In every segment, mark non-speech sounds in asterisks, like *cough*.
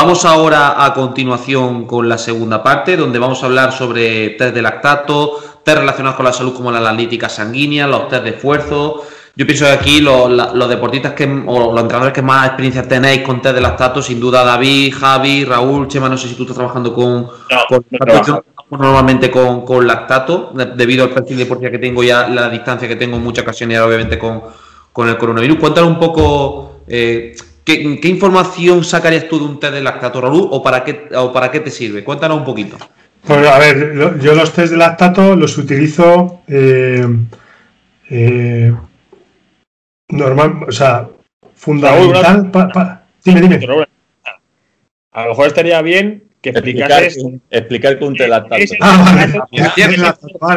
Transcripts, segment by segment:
Vamos ahora a continuación con la segunda parte, donde vamos a hablar sobre test de lactato, test relacionados con la salud como la analítica sanguínea, los test de esfuerzo. Yo pienso que aquí los, deportistas que, o los entrenadores que más experiencia tenéis con test de lactato, sin duda David, Javi, Raúl, Chema, no sé si tú estás trabajando con, normalmente con, lactato, debido al perfil de deportista que tengo ya, la distancia que tengo en muchas ocasiones, obviamente con, el coronavirus. Cuéntanos un poco eh, ¿Qué, información sacarías tú de un test de lactato, Raúl, o para qué, o para qué te sirve? Cuéntanos un poquito. Pues a ver, yo los test de lactato los utilizo eh, eh, normal, o sea, fundamental. dime, dime. A lo mejor estaría bien que explicases. Explicar, con un telactato.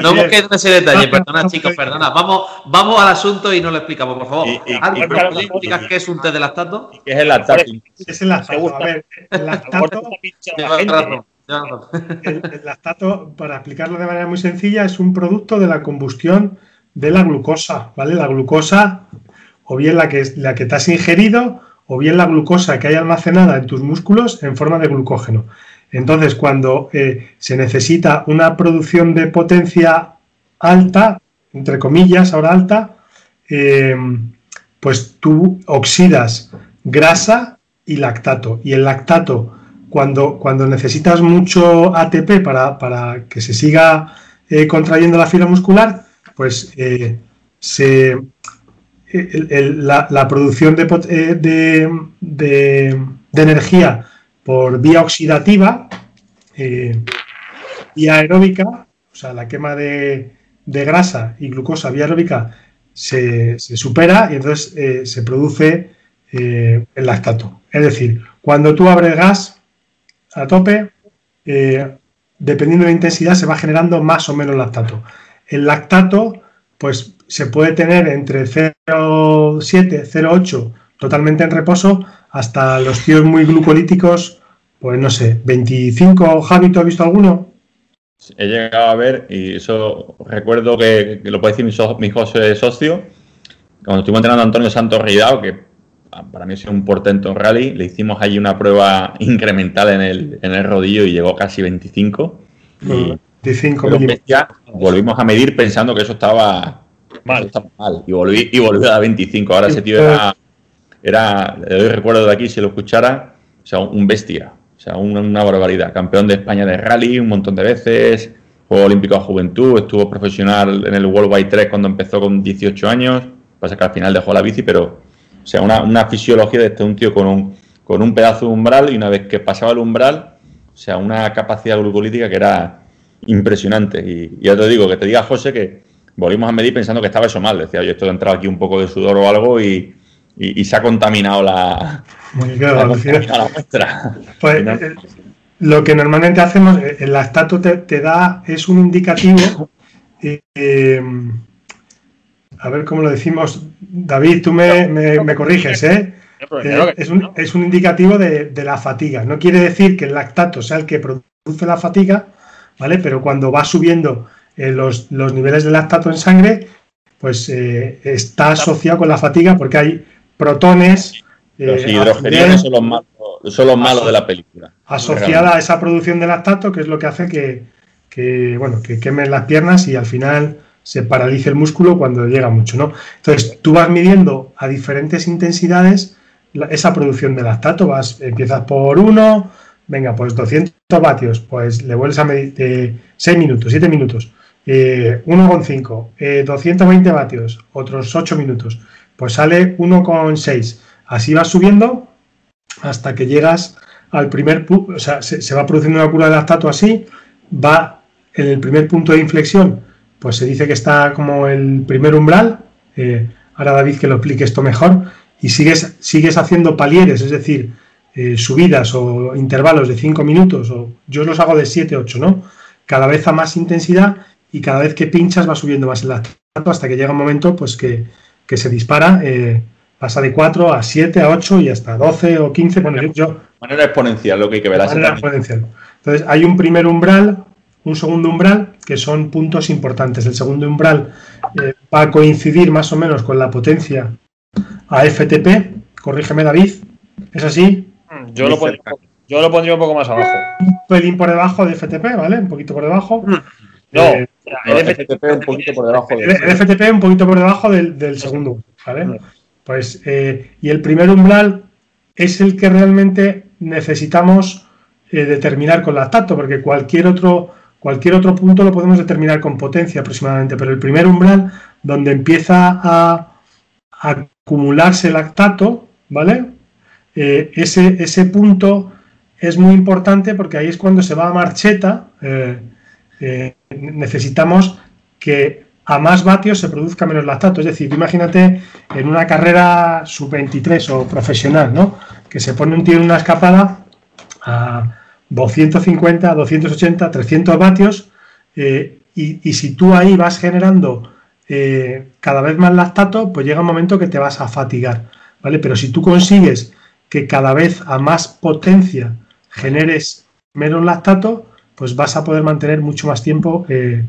no busques ese detalle, perdona, chicos, perdona. Vamos, vamos al asunto y no lo explicamos, por favor. explicas qué es un té de lactato? ¿Qué es el lactato? Es el lactato. A ver, el lactato. el lactato, para explicarlo de manera muy sencilla, es un producto de la combustión de la glucosa, ¿vale? La glucosa, o bien la que, la que te has ingerido, o bien la glucosa que hay almacenada en tus músculos en forma de glucógeno. Entonces, cuando eh, se necesita una producción de potencia alta, entre comillas, ahora alta, eh, pues tú oxidas grasa y lactato. Y el lactato, cuando, cuando necesitas mucho ATP para, que se siga eh, contrayendo la fibra muscular, pues se, la, producción de, de energía por vía oxidativa eh, y aeróbica, o sea, la quema de, grasa y glucosa vía aeróbica se, supera y entonces eh, se produce eh, el lactato. Es decir, cuando tú abres gas a tope, dependiendo de la intensidad, se va generando más o menos lactato. El lactato, pues se puede tener entre 0,7, 0,8 totalmente en reposo hasta los tíos muy glucolíticos, pues no sé, 25, Javi, ¿tú has visto alguno? He llegado a ver, y eso recuerdo que, lo puede decir mi, so, mi socio, cuando estuvimos entrenando a Antonio Santos Ridao, que para mí es un portento en rally, le hicimos allí una prueba incremental en el, en el rodillo y llegó casi 25. Y, 25 ya volvimos a medir pensando que eso estaba mal. estaba mal y, volví, y volvió a 25. Ahora ese tío era era, le doy recuerdo de aquí, si lo escuchara, o sea, un bestia, o sea, una, barbaridad. Campeón de España de rally un montón de veces, Juego Olímpico de Juventud, estuvo profesional en el World Wide 3 cuando empezó con 18 años, pasa que al final dejó la bici, pero, o sea, una, fisiología de este un tío con un, con un pedazo de umbral y una vez que pasaba el umbral, o sea, una capacidad glucolítica que era impresionante. Y, ya te digo, que te diga José que volvimos a medir pensando que estaba eso mal. Decía, yo esto he entrado aquí un poco de sudor o algo y, y, se ha contaminado la, muestra. Pues, eh, lo que normalmente hacemos, eh, el lactato te, da, es un indicativo. Eh, a ver cómo lo decimos. David, tú me, corriges, ¿eh? es, un, indicativo de, la fatiga. No quiere decir que el lactato sea el que produce la fatiga, ¿vale? Pero cuando va subiendo los, los, niveles de lactato en sangre, pues está asociado con la fatiga porque hay protones. Los eh, son los malos, son los malos de la película. Asociada a esa producción de lactato, que es lo que hace que, bueno, que quemen las piernas y al final se paralice el músculo cuando llega mucho, ¿no? Entonces, tú vas midiendo a diferentes intensidades esa producción de lactato, vas, empiezas por uno, venga, pues 200 vatios, pues le vuelves a medir 6 minutos, 7 minutos, eh, 1,5, eh, 220 vatios, otros 8 minutos, pues sale 1,6. Así vas subiendo hasta que llegas al primer punto, o sea, se, va produciendo una curva de lactato así, va en el primer punto de inflexión, pues se dice que está como el primer umbral, eh, ahora David que lo explique esto mejor, y sigues, sigues haciendo palieres, es decir, eh, subidas o intervalos de 5 minutos, o yo los hago de 7, 8, ¿no? Cada vez a más intensidad y cada vez que pinchas va subiendo más el lactato hasta que llega un momento pues que, se dispara, eh, pasa de 4 a 7, a 8 y hasta 12 o 15. Bueno, yo, manera exponencial lo que hay que ver. Manera exponencial. Entonces hay un primer umbral, un segundo umbral, que son puntos importantes. El segundo umbral eh, va a coincidir más o menos con la potencia a FTP, corrígeme David, ¿es así? Mm, yo lo, pondría, yo lo pondría un poco más abajo. Un pelín por debajo de FTP, ¿vale? Un poquito por debajo. Mm. No, eh, el FTP un poquito por debajo. El, FTP un poquito por debajo del, segundo, ¿vale? Pues, eh, y el primer umbral es el que realmente necesitamos eh, determinar con lactato, porque cualquier otro, cualquier otro punto lo podemos determinar con potencia aproximadamente, pero el primer umbral, donde empieza a, acumularse lactato, ¿vale? Eh, ese, ese, punto es muy importante porque ahí es cuando se va a marcheta. Necesitamos que a más vatios se produzca menos lactato. Es decir, imagínate en una carrera sub-23 o profesional, ¿no? Que se pone un tío en una escapada a 250, 280, 300 vatios eh, y, si tú ahí vas generando eh, cada vez más lactato, pues llega un momento que te vas a fatigar, ¿vale? Pero si tú consigues que cada vez a más potencia generes menos lactato, pues vas a poder mantener mucho más tiempo eh,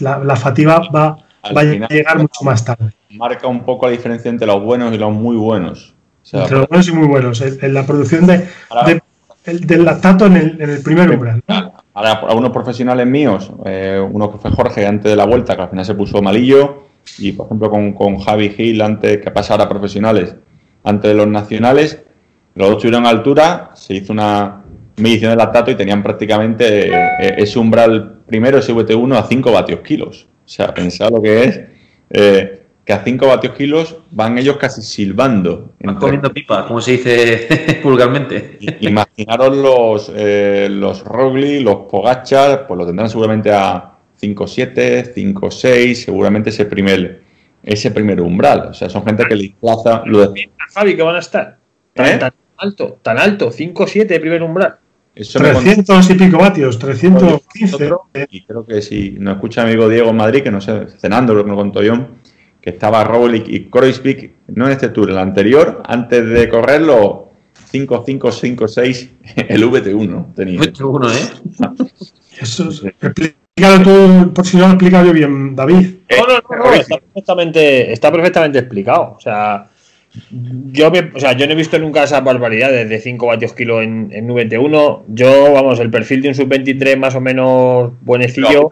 la, fatiga va, a llegar mucho más tarde. Marca un poco la diferencia entre los buenos y los muy buenos. entre los buenos y muy buenos. En, la producción de, del lactato en el, primer umbral. Ahora, a unos profesionales míos, eh, uno que fue Jorge antes de la vuelta, que al final se puso malillo, y por ejemplo con, con Javi Gil antes que pasara a profesionales, antes de los nacionales, los dos tuvieron altura, se hizo una medición de lactato y tenían prácticamente eh, ese umbral primero SVT1 a 5 vatios kilos. O sea, pensad lo que es eh, que a 5 vatios kilos van ellos casi silbando. Van comiendo pipa, como se dice *laughs* vulgarmente. Imaginaros los, eh, los Rogli, los Pogachar, pues lo tendrán seguramente a 5-7, 5-6, seguramente ese primer, ese primer umbral. O sea, son gente que le desplaza. Lo de... Javi, que van a estar. Tan, ¿Eh? tan alto, tan alto, 5-7 de primer umbral. 300 y pico vatios, 315. Y creo que si nos escucha mi amigo Diego en Madrid, que no sé, cenando lo que me contó yo, que estaba Roglic y Kreuzvik, no en este tour, el anterior, antes de correrlo, 5, 5, 5, 6, el VT1 tenía. VT1, ¿eh? *laughs* Eso es, explícalo tú, por si no lo he explicado yo bien, David. No, no, no, está perfectamente, está perfectamente explicado. O sea, yo, o sea, yo no he visto nunca esas barbaridades de 5 vatios kilo en, en VT1. Yo, vamos, el perfil de un sub-23 más o menos buenecillo.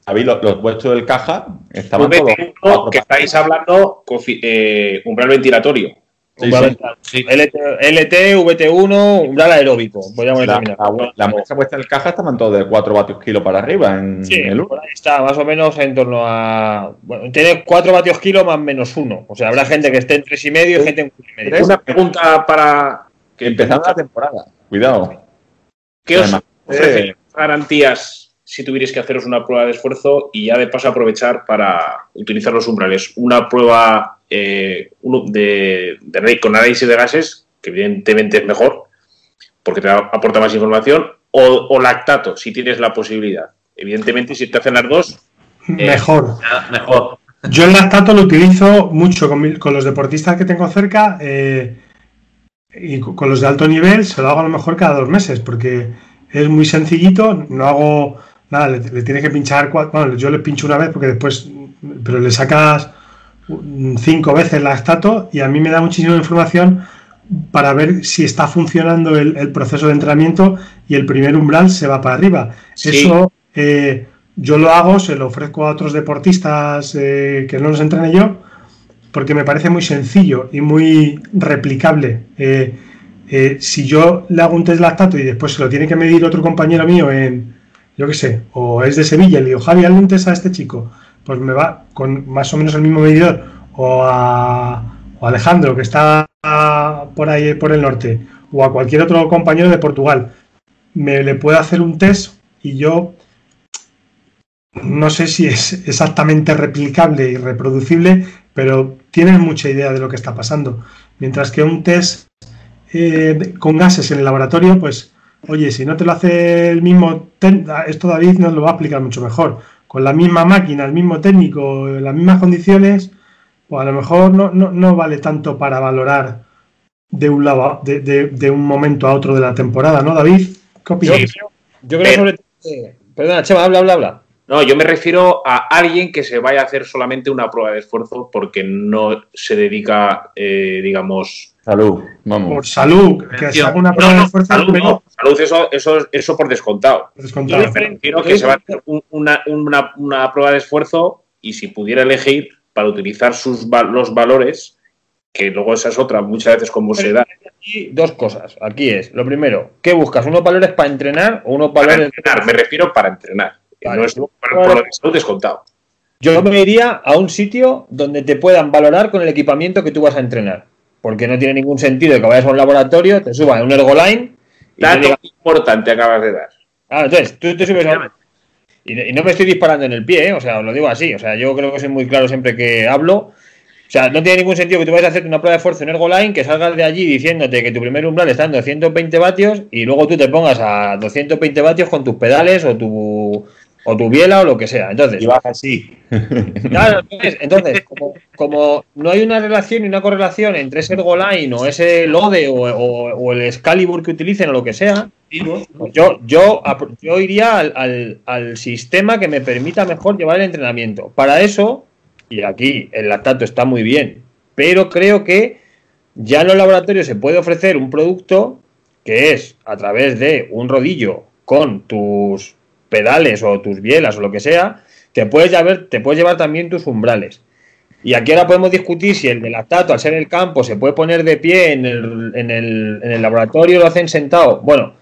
¿Sabéis? Los, los vuestros del caja estaban todos. que estáis hablando eh, umbral ventilatorio. LT, VT1, umbral aeróbico. Podríamos la, la, la muestra puesta en el caja estaban todos de 4 vatios kilo para arriba. En, sí, el por ahí está, más o menos en torno a. Bueno, tiene 4 vatios kilo más menos 1. O sea, habrá gente que esté en 3,5 y medio y gente en 4,5. Una pregunta para. Que empezando la temporada. Cuidado. ¿Qué os ofrecen garantías si tuvierais que haceros una prueba de esfuerzo y ya de paso aprovechar para utilizar los umbrales? Una prueba eh, uno de, con análisis de gases, que evidentemente es mejor, porque te aporta más información, o, lactato, si tienes la posibilidad. Evidentemente, si te hacen las dos, eh, mejor. mejor. Yo el lactato lo utilizo mucho con, los deportistas que tengo cerca eh, y con los de alto nivel, se lo hago a lo mejor cada dos meses, porque es muy sencillito, no hago nada, le, le tienes que pinchar, bueno, yo le pincho una vez porque después, pero le sacas cinco veces lactato y a mí me da muchísima información para ver si está funcionando el, proceso de entrenamiento y el primer umbral se va para arriba. Eso eh, yo lo hago, se lo ofrezco a otros deportistas eh, que no los entrene yo, porque me parece muy sencillo y muy replicable. Eh, si yo le hago un test lactato y después se lo tiene que medir otro compañero mío en, yo qué sé, o es de Sevilla, le digo, Javi, hazle un test a este chico pues me va con más o menos el mismo medidor o a, Alejandro que está por ahí por el norte o a cualquier otro compañero de Portugal me le puedo hacer un test y yo no sé si es exactamente replicable y reproducible, pero tienen mucha idea de lo que está pasando. Mientras que un test eh, con gases en el laboratorio, pues, oye, si no te lo hace el mismo, esto David nos lo va a explicar mucho mejor, con la misma máquina, el mismo técnico, las mismas condiciones, pues a lo mejor no, no, vale tanto para valorar de un lado, de, de, un momento a otro de la temporada, ¿no, David? ¿Qué opinas? Yo, creo sobre perdona, Chema, habla, habla, habla. No, yo me refiero a alguien que se vaya a hacer solamente una prueba de esfuerzo porque no se dedica, eh, digamos. Salud, vamos. Por salud, que se haga una prueba de esfuerzo. Salud, no, salud eso, eso, eso por descontado. descontado. Yo que se va a hacer una, una, una, prueba de esfuerzo y si pudiera elegir para utilizar sus, los valores, que luego esa es otra, muchas veces como se da. Aquí dos cosas. Aquí es, lo primero, ¿qué buscas? ¿Unos valores para entrenar o unos valores. Para entrenar, me refiero para entrenar. No es por, descontado. Yo me iría a un sitio donde te puedan valorar con el equipamiento que tú vas a entrenar. Porque no tiene ningún sentido que vayas a un laboratorio, te subas a un ergoline. Y Dato importante acabas de dar. Ah, entonces, tú te subes a... Y, no me estoy disparando en el pie, ¿eh? o sea, os lo digo así. O sea, yo creo que soy muy claro siempre que hablo. O sea, no tiene ningún sentido que tú vayas a hacer una prueba de esfuerzo en Ergoline, que salgas de allí diciéndote que tu primer umbral está en 220 vatios y luego tú te pongas a 220 vatios con tus pedales o tu o tu biela o lo que sea. Entonces, y baja así. *laughs* Claro, entonces, como, no hay una relación y una correlación entre ese Ergoline o ese Lode o, el Excalibur que utilicen o lo que sea, pues yo, yo, yo iría al, al, sistema que me permita mejor llevar el entrenamiento. Para eso, y aquí el lactato está muy bien, pero creo que ya en los laboratorios se puede ofrecer un producto que es a través de un rodillo con tus pedales o tus bielas o lo que sea, te puedes llevar, te puedes llevar también tus umbrales. Y aquí ahora podemos discutir si el del lactato, al ser el campo, se puede poner de pie en el, en el, en el laboratorio, lo hacen sentado. Bueno,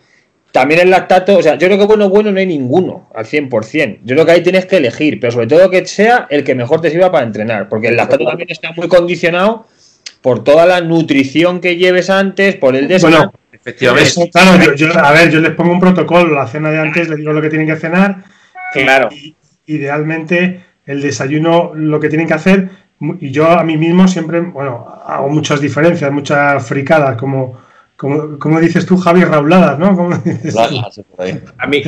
también el lactato, o sea, yo creo que bueno, bueno no hay ninguno al 100%. Yo creo que ahí tienes que elegir, pero sobre todo que sea el que mejor te sirva para entrenar, porque el lactato también está muy condicionado por toda la nutrición que lleves antes, por el descanso. Efectivamente. claro, yo, a ver, yo les pongo un protocolo, la cena de antes, les digo lo que tienen que cenar. Claro. idealmente, el desayuno, lo que tienen que hacer, y yo a mí mismo siempre, bueno, hago muchas diferencias, muchas fricadas, como, como, dices tú, Javi, rauladas, ¿no? A mí.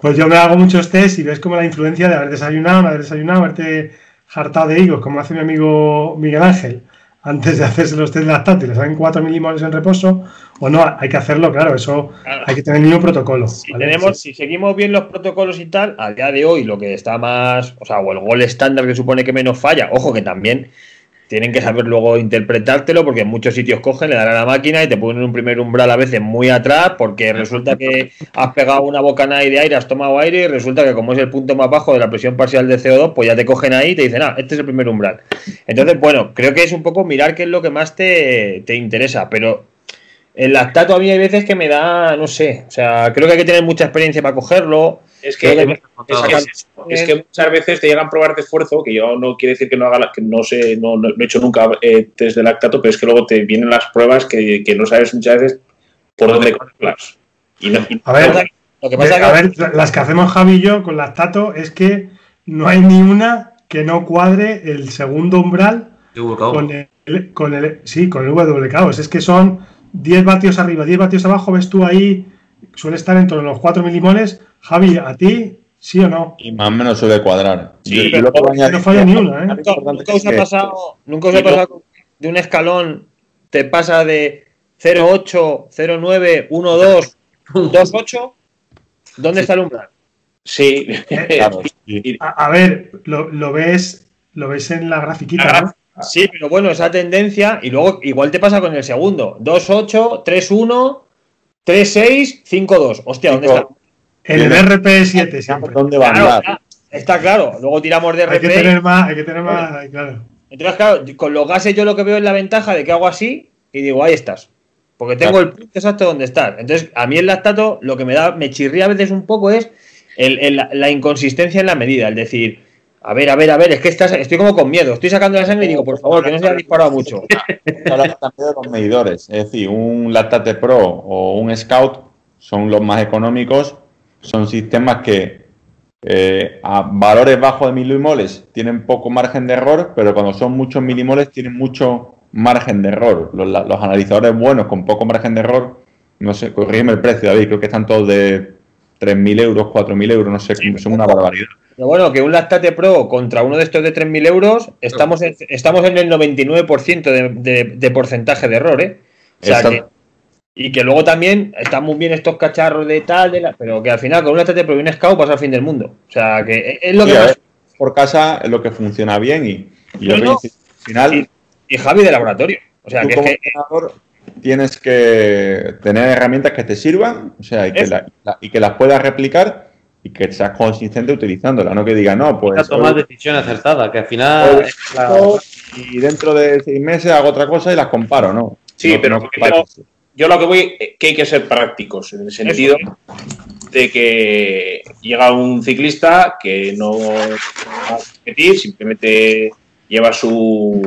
Pues yo me hago muchos test y ves como la influencia de haber desayunado, no haber desayunado, haberte hartado de higos, como hace mi amigo Miguel Ángel antes de hacerse los test lactantes, les dan 4 milimoles en reposo, o no, hay que hacerlo, claro, eso hay que tener el mismo protocolo. Si, tenemos, si seguimos bien los protocolos y tal, a día de hoy lo que está más, o sea, o el gol estándar que supone que menos falla, ojo que también tienen que saber luego interpretártelo porque en muchos sitios cogen, le dan a la máquina y te ponen un primer umbral a veces muy atrás porque resulta que has pegado una bocanada de aire, has tomado aire y resulta que como es el punto más bajo de la presión parcial de CO2, pues ya te cogen ahí y te dicen, ah, este es el primer umbral. Entonces, bueno, creo que es un poco mirar qué es lo que más te, te interesa, pero el lactato a mí hay veces que me da, no sé, o sea, creo que hay que tener mucha experiencia para cogerlo. Es que, es, que muchas veces te llegan a probar de esfuerzo, que yo no quiere decir que no haga, que no sé, no, no, he hecho nunca eh, test de lactato, pero es que luego te vienen las pruebas que, que no sabes muchas veces por dónde cogerlas. a ver, lo que pasa a ver, las que hacemos Javi y yo con lactato es que no hay ni una que no cuadre el segundo umbral con el, con el, sí, con el WKO. Es que son 10 vatios arriba, 10 vatios abajo, ves tú ahí, suele estar en torno a los 4 milimoles. Javi, ¿a ti sí o no? Y más o menos suele cuadrar. Sí, pero no falla ni una, ¿eh? Nunca os ha pasado, nunca os ha pasado de un escalón, te pasa de 0,8, 0,9, 1,2, 2,8. ¿Dónde está el umbral? Sí, *laughs* claro. A, ver, lo, lo, ves, lo ves en la grafiquita, ¿no? Sí, pero bueno, esa tendencia, y luego igual te pasa con el segundo. 2-8, 3-1, 3-6, 5-2. Hostia, ¿dónde está? El RP7 siempre. ¿Dónde va claro, Está claro, luego tiramos de RP. Hay que tener más, hay que tener más, claro. Entonces, claro, con los gases yo lo que veo es la ventaja de que hago así y digo, ahí estás. Porque tengo el punto exacto donde estar. Entonces, a mí el lactato lo que me da, me chirría a veces un poco es la inconsistencia en la medida. Es decir, a ver, a ver, a ver, es que estás, estoy como con miedo. Estoy sacando la sangre y digo, por favor, que no se haya disparado mucho. Hablamos también de los medidores. Es decir, un Lactate Pro o un Scout son los más económicos. Son sistemas que eh, a valores bajos de milimoles tienen poco margen de error, pero cuando son muchos milimoles tienen mucho margen de error. Los, los analizadores buenos con poco margen de error, no sé, corrígeme el precio, David, creo que están todos de 3.000 euros, 4.000 euros, no sé, son una barbaridad. Pero bueno, que un Lactate Pro contra uno de estos de 3.000 euros, estamos en, estamos en el 99% de, de, de, porcentaje de error, ¿eh? O sea, que, y que luego también están muy bien estos cacharros de tal, de la, pero que al final con un Lactate Pro y un Scout pasa al fin del mundo. O sea, que es lo sí, que más... Por casa es lo que funciona bien y, y no, no. al final... Y, y, Javi de laboratorio. O sea, que es que... Tienes que tener herramientas que te sirvan, o sea, y que, la, la, y que las puedas replicar y que seas consistente utilizándola, no que diga, no, pues... tomar decisión acertada, que al final... La... Y dentro de seis meses hago otra cosa y las comparo, ¿no? Sí, no, pero, no pero yo lo que voy que hay que ser prácticos, en el sentido de que llega un ciclista que no va a competir, simplemente lleva su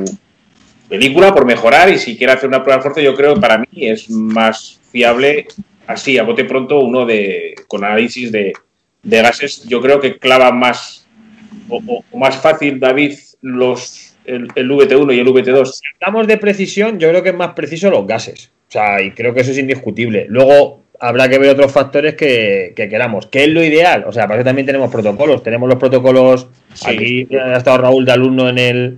película por mejorar y si quiere hacer una prueba de esfuerzo, yo creo que para mí es más fiable así, a bote pronto, uno de con análisis de, de gases, yo creo que clava más o, o, o más fácil, David, los el, el, VT1 y el VT2. Si hablamos de precisión, yo creo que es más preciso los gases. O sea, y creo que eso es indiscutible. Luego habrá que ver otros factores que, que queramos. ¿Qué es lo ideal? O sea, para eso también tenemos protocolos. Tenemos los protocolos. Sí. Aquí ha estado Raúl de alumno en el,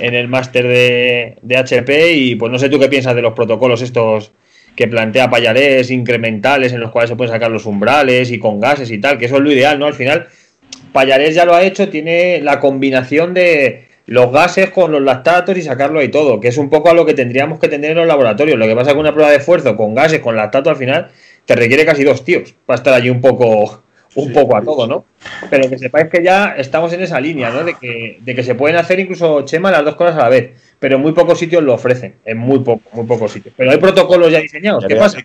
en el máster de, de HP y pues no sé tú qué piensas de los protocolos estos que plantea Payarés incrementales en los cuales se pueden sacar los umbrales y con gases y tal, que eso es lo ideal, ¿no? Al final, Payarés ya lo ha hecho, tiene la combinación de los gases con los lactatos y sacarlo y todo, que es un poco a lo que tendríamos que tener en los laboratorios. Lo que pasa con una prueba de esfuerzo con gases, con lactato al final, te requiere casi dos tíos para estar allí un poco un sí, poco a todo, ¿no? Pero que sepáis que ya estamos en esa línea, ¿no? De que, de que se pueden hacer incluso, Chema, las dos cosas a la vez, pero en muy pocos sitios lo ofrecen, en muy poco, muy pocos sitios. Pero hay protocolos ya diseñados, ¿qué pasa?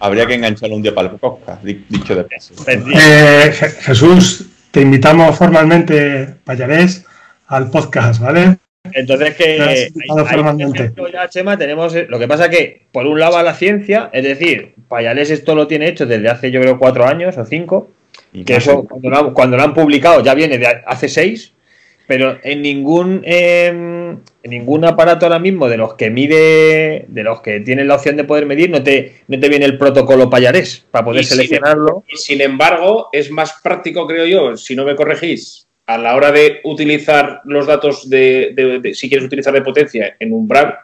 Habría que engancharlo un día para el podcast, dicho de paso. Eh, Jesús, te invitamos formalmente, Payarés, al podcast, ¿vale? Entonces que ahí, ahí, ya, Chema, tenemos lo que pasa que por un lado a la ciencia, es decir, Payales esto lo tiene hecho desde hace yo creo cuatro años o cinco, y que eso cuando lo, cuando lo, han publicado ya viene de hace seis, pero en ningún eh, en ningún aparato ahora mismo de los que mide, de los que tienen la opción de poder medir, no te, no te viene el protocolo payarés para poder y seleccionarlo. Sin, y sin embargo, es más práctico, creo yo, si no me corregís, a la hora de utilizar los datos de, de, de si quieres utilizar de potencia en umbral,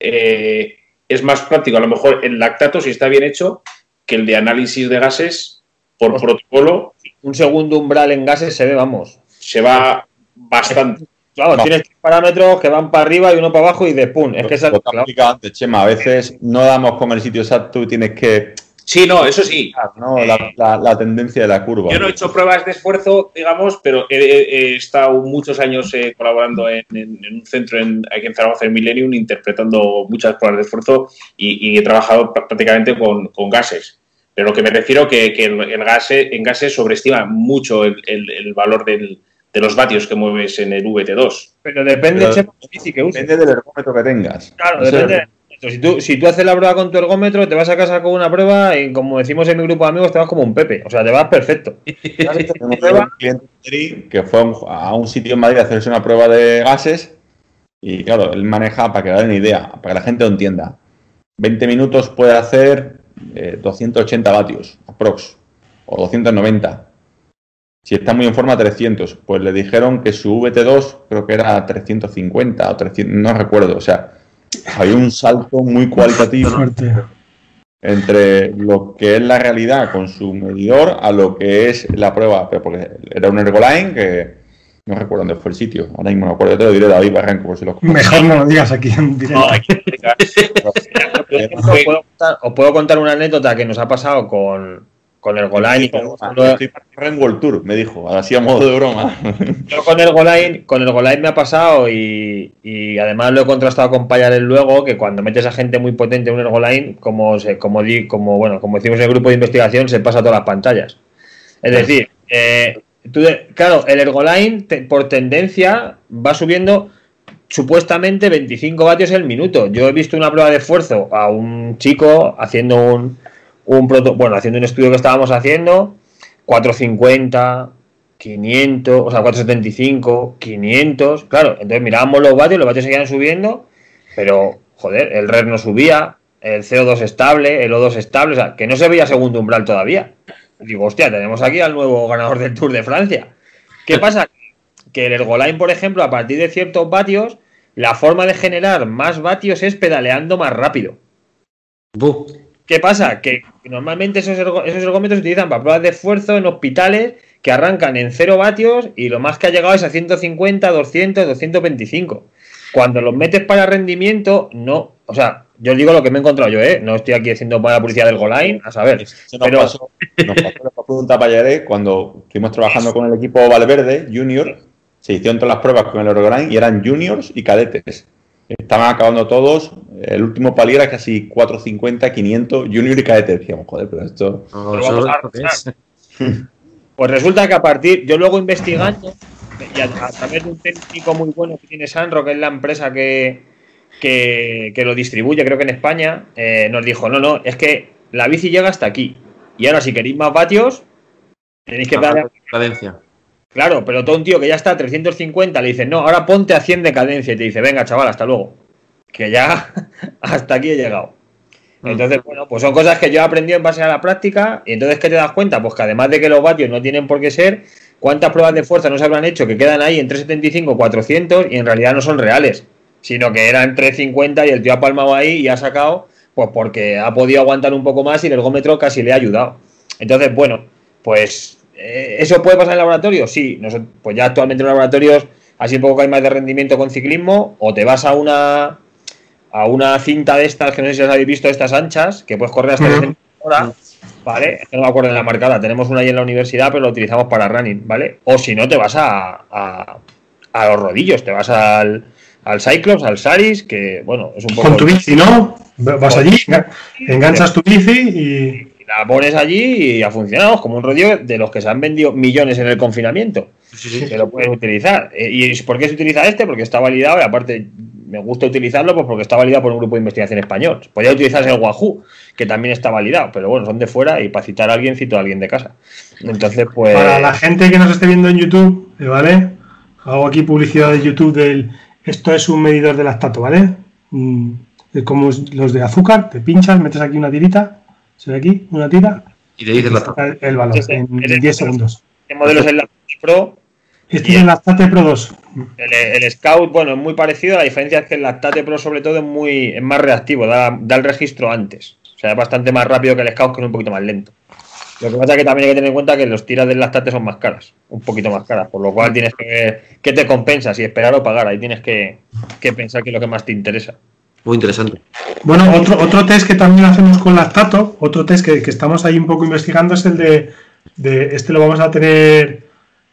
eh, es más práctico, a lo mejor el lactato, si está bien hecho, que el de análisis de gases por pues, protocolo. Un segundo umbral en gases se ve, vamos. Se va bastante. Claro, no. tienes parámetros que van para arriba y uno para abajo y de pum. Es que es lo claro. antes, Chema. A veces no damos con el sitio exacto y tienes que. Sí, no, eso sí. ¿no? Eh, la, la, la, tendencia de la curva. Yo no he hecho pruebas de esfuerzo, digamos, pero he, he estado muchos años eh, colaborando en, en, en, un centro en, aquí en Zaragoza, en Millennium, interpretando muchas pruebas de esfuerzo y, y he trabajado prácticamente con, con gases. Pero lo que me refiero que, que el, el gas, en gases sobreestima mucho el, el, el valor del, de los vatios que mueves en el VT2. Pero depende, Pero Chema, que depende del ergómetro que tengas. Claro, depende. Si tú, si tú haces la prueba con tu ergómetro, te vas a casa con una prueba y como decimos en mi grupo de amigos, te vas como un Pepe. O sea, te vas perfecto. *laughs* un cliente que fue a un sitio en Madrid a hacerse una prueba de gases y claro, él maneja, para que den una idea, para que la gente lo entienda, 20 minutos puede hacer eh, 280 vatios, aprox, o 290. Si está muy en forma, 300. Pues le dijeron que su VT2 creo que era 350 o 300, no recuerdo. O sea, hay un salto muy cualitativo entre lo que es la realidad con su medidor a lo que es la prueba. Porque era un Ergoline que no recuerdo dónde fue el sitio. Ahora mismo me acuerdo, te lo diré David Barranco por si lo Mejor no lo digas aquí en directo. No, aquí os, puedo contar, os puedo contar una anécdota que nos ha pasado con, con el Goline. Estoy en World Tour, me dijo, así a modo de broma. *laughs* Yo con el Goline, con el Goline me ha pasado y, y además lo he contrastado con Payarel luego, que cuando metes a gente muy potente en un Ergoline, como, se, como, di, como, bueno, como decimos en el grupo de investigación, se pasa todas las pantallas. Es decir, eh, Claro, el Ergoline te, por tendencia va subiendo supuestamente 25 vatios el minuto. Yo he visto una prueba de esfuerzo a un chico haciendo un, un proto, bueno, haciendo un estudio que estábamos haciendo, 450, 500, o sea, 475, 500, claro, entonces mirábamos los vatios, los vatios seguían subiendo, pero joder, el RER no subía, el CO2 estable, el O2 estable, o sea, que no se veía segundo umbral todavía. Digo, hostia, tenemos aquí al nuevo ganador del Tour de Francia. ¿Qué pasa? Que el Ergoline, por ejemplo, a partir de ciertos vatios, la forma de generar más vatios es pedaleando más rápido. ¿Qué pasa? Que normalmente esos, esos ergómetros se utilizan para pruebas de esfuerzo en hospitales que arrancan en 0 vatios y lo más que ha llegado es a 150, 200, 225. Cuando los metes para rendimiento, no. O sea, yo digo lo que me he encontrado yo, ¿eh? No estoy aquí haciendo para la publicidad del Goline, a saber. nos pero... pasó, nos pasó pregunta para cuando estuvimos trabajando con el equipo Valverde Junior. Se hicieron todas las pruebas con el Ergoline y eran juniors y cadetes. Estaban acabando todos. El último pali era casi 450, 500, junior y cadete. Decíamos, joder, pero esto. *laughs* pues resulta que a partir. Yo luego investigando, y a, través de un técnico muy bueno que tiene Sanro, que es la empresa que, que, lo distribuye, creo que en España, eh, nos dijo: no, no, es que la bici llega hasta aquí. Y ahora, si queréis más vatios, tenéis que dar. Cadencia. Claro, pero todo un tío que ya está a 350 le dice, no, ahora ponte a 100 de cadencia y te dice, venga, chaval, hasta luego. Que ya *laughs* hasta aquí he llegado. Mm. Entonces, bueno, pues son cosas que yo he aprendido en base a la práctica. Y entonces, ¿qué te das cuenta? Pues que además de que los vatios no tienen por qué ser, ¿cuántas pruebas de fuerza no se habrán hecho que quedan ahí en 375, 400 y en realidad no son reales? Sino que eran 350 y el tío ha palmado ahí y ha sacado, pues porque ha podido aguantar un poco más y el ergómetro casi le ha ayudado. Entonces, bueno, pues eh, ¿Eso puede pasar en el laboratorio? Sí, pues ya actualmente en los laboratorios, así un poco que hay más de rendimiento con ciclismo, o te vas a una a una cinta de estas, que no sé si las habéis visto, estas anchas, que puedes correr hasta uh hora, ¿vale? no me acuerdo de la marcada, tenemos una ahí en la universidad, pero lo utilizamos para running, ¿vale? O si no, te vas a, a, los rodillos, te vas al, al Cyclops, al Saris, que bueno, es un poco. Con tu bici, ¿no? Vas allí, enganchas tu bici y la pones allí y ha funcionado como un rodillo de los que se han vendido millones en el confinamiento. Que lo puedes utilizar. Eh, ¿Y por qué se utiliza este? Porque está validado y aparte me gusta utilizarlo pues porque está validado por un grupo de investigación español. Podría utilizarse el Wahoo, que también está validado, pero bueno, son de fuera y para citar a alguien cito a alguien de casa. Entonces, pues. Para la gente que nos esté viendo en YouTube, ¿eh, ¿vale? Hago aquí publicidad de YouTube del. Esto es un medidor de lactato, ¿vale? Mm, como los de azúcar, te pinchas, metes aquí una tirita ¿Se ve aquí una tira? Y te dice el, el valor en 10 segundos. ¿Qué modelo es el Pro? Este es el Lactate Pro 2. El, Scout, bueno, es muy parecido. La diferencia es que el Lactate Pro, sobre todo, es, muy, es más reactivo, da, el registro antes. O sea, es bastante más rápido que el Scout, que es un poquito más lento. Lo que pasa es que también hay que tener en cuenta que los tiras del lactate son más caras, un poquito más caras, por lo cual tienes que ver qué te compensa, si esperar o pagar. Ahí tienes que, que pensar qué es lo que más te interesa. Muy interesante. Bueno, otro, otro test que también hacemos con lactato, otro test que, estamos ahí un poco investigando es el de, este lo vamos a tener,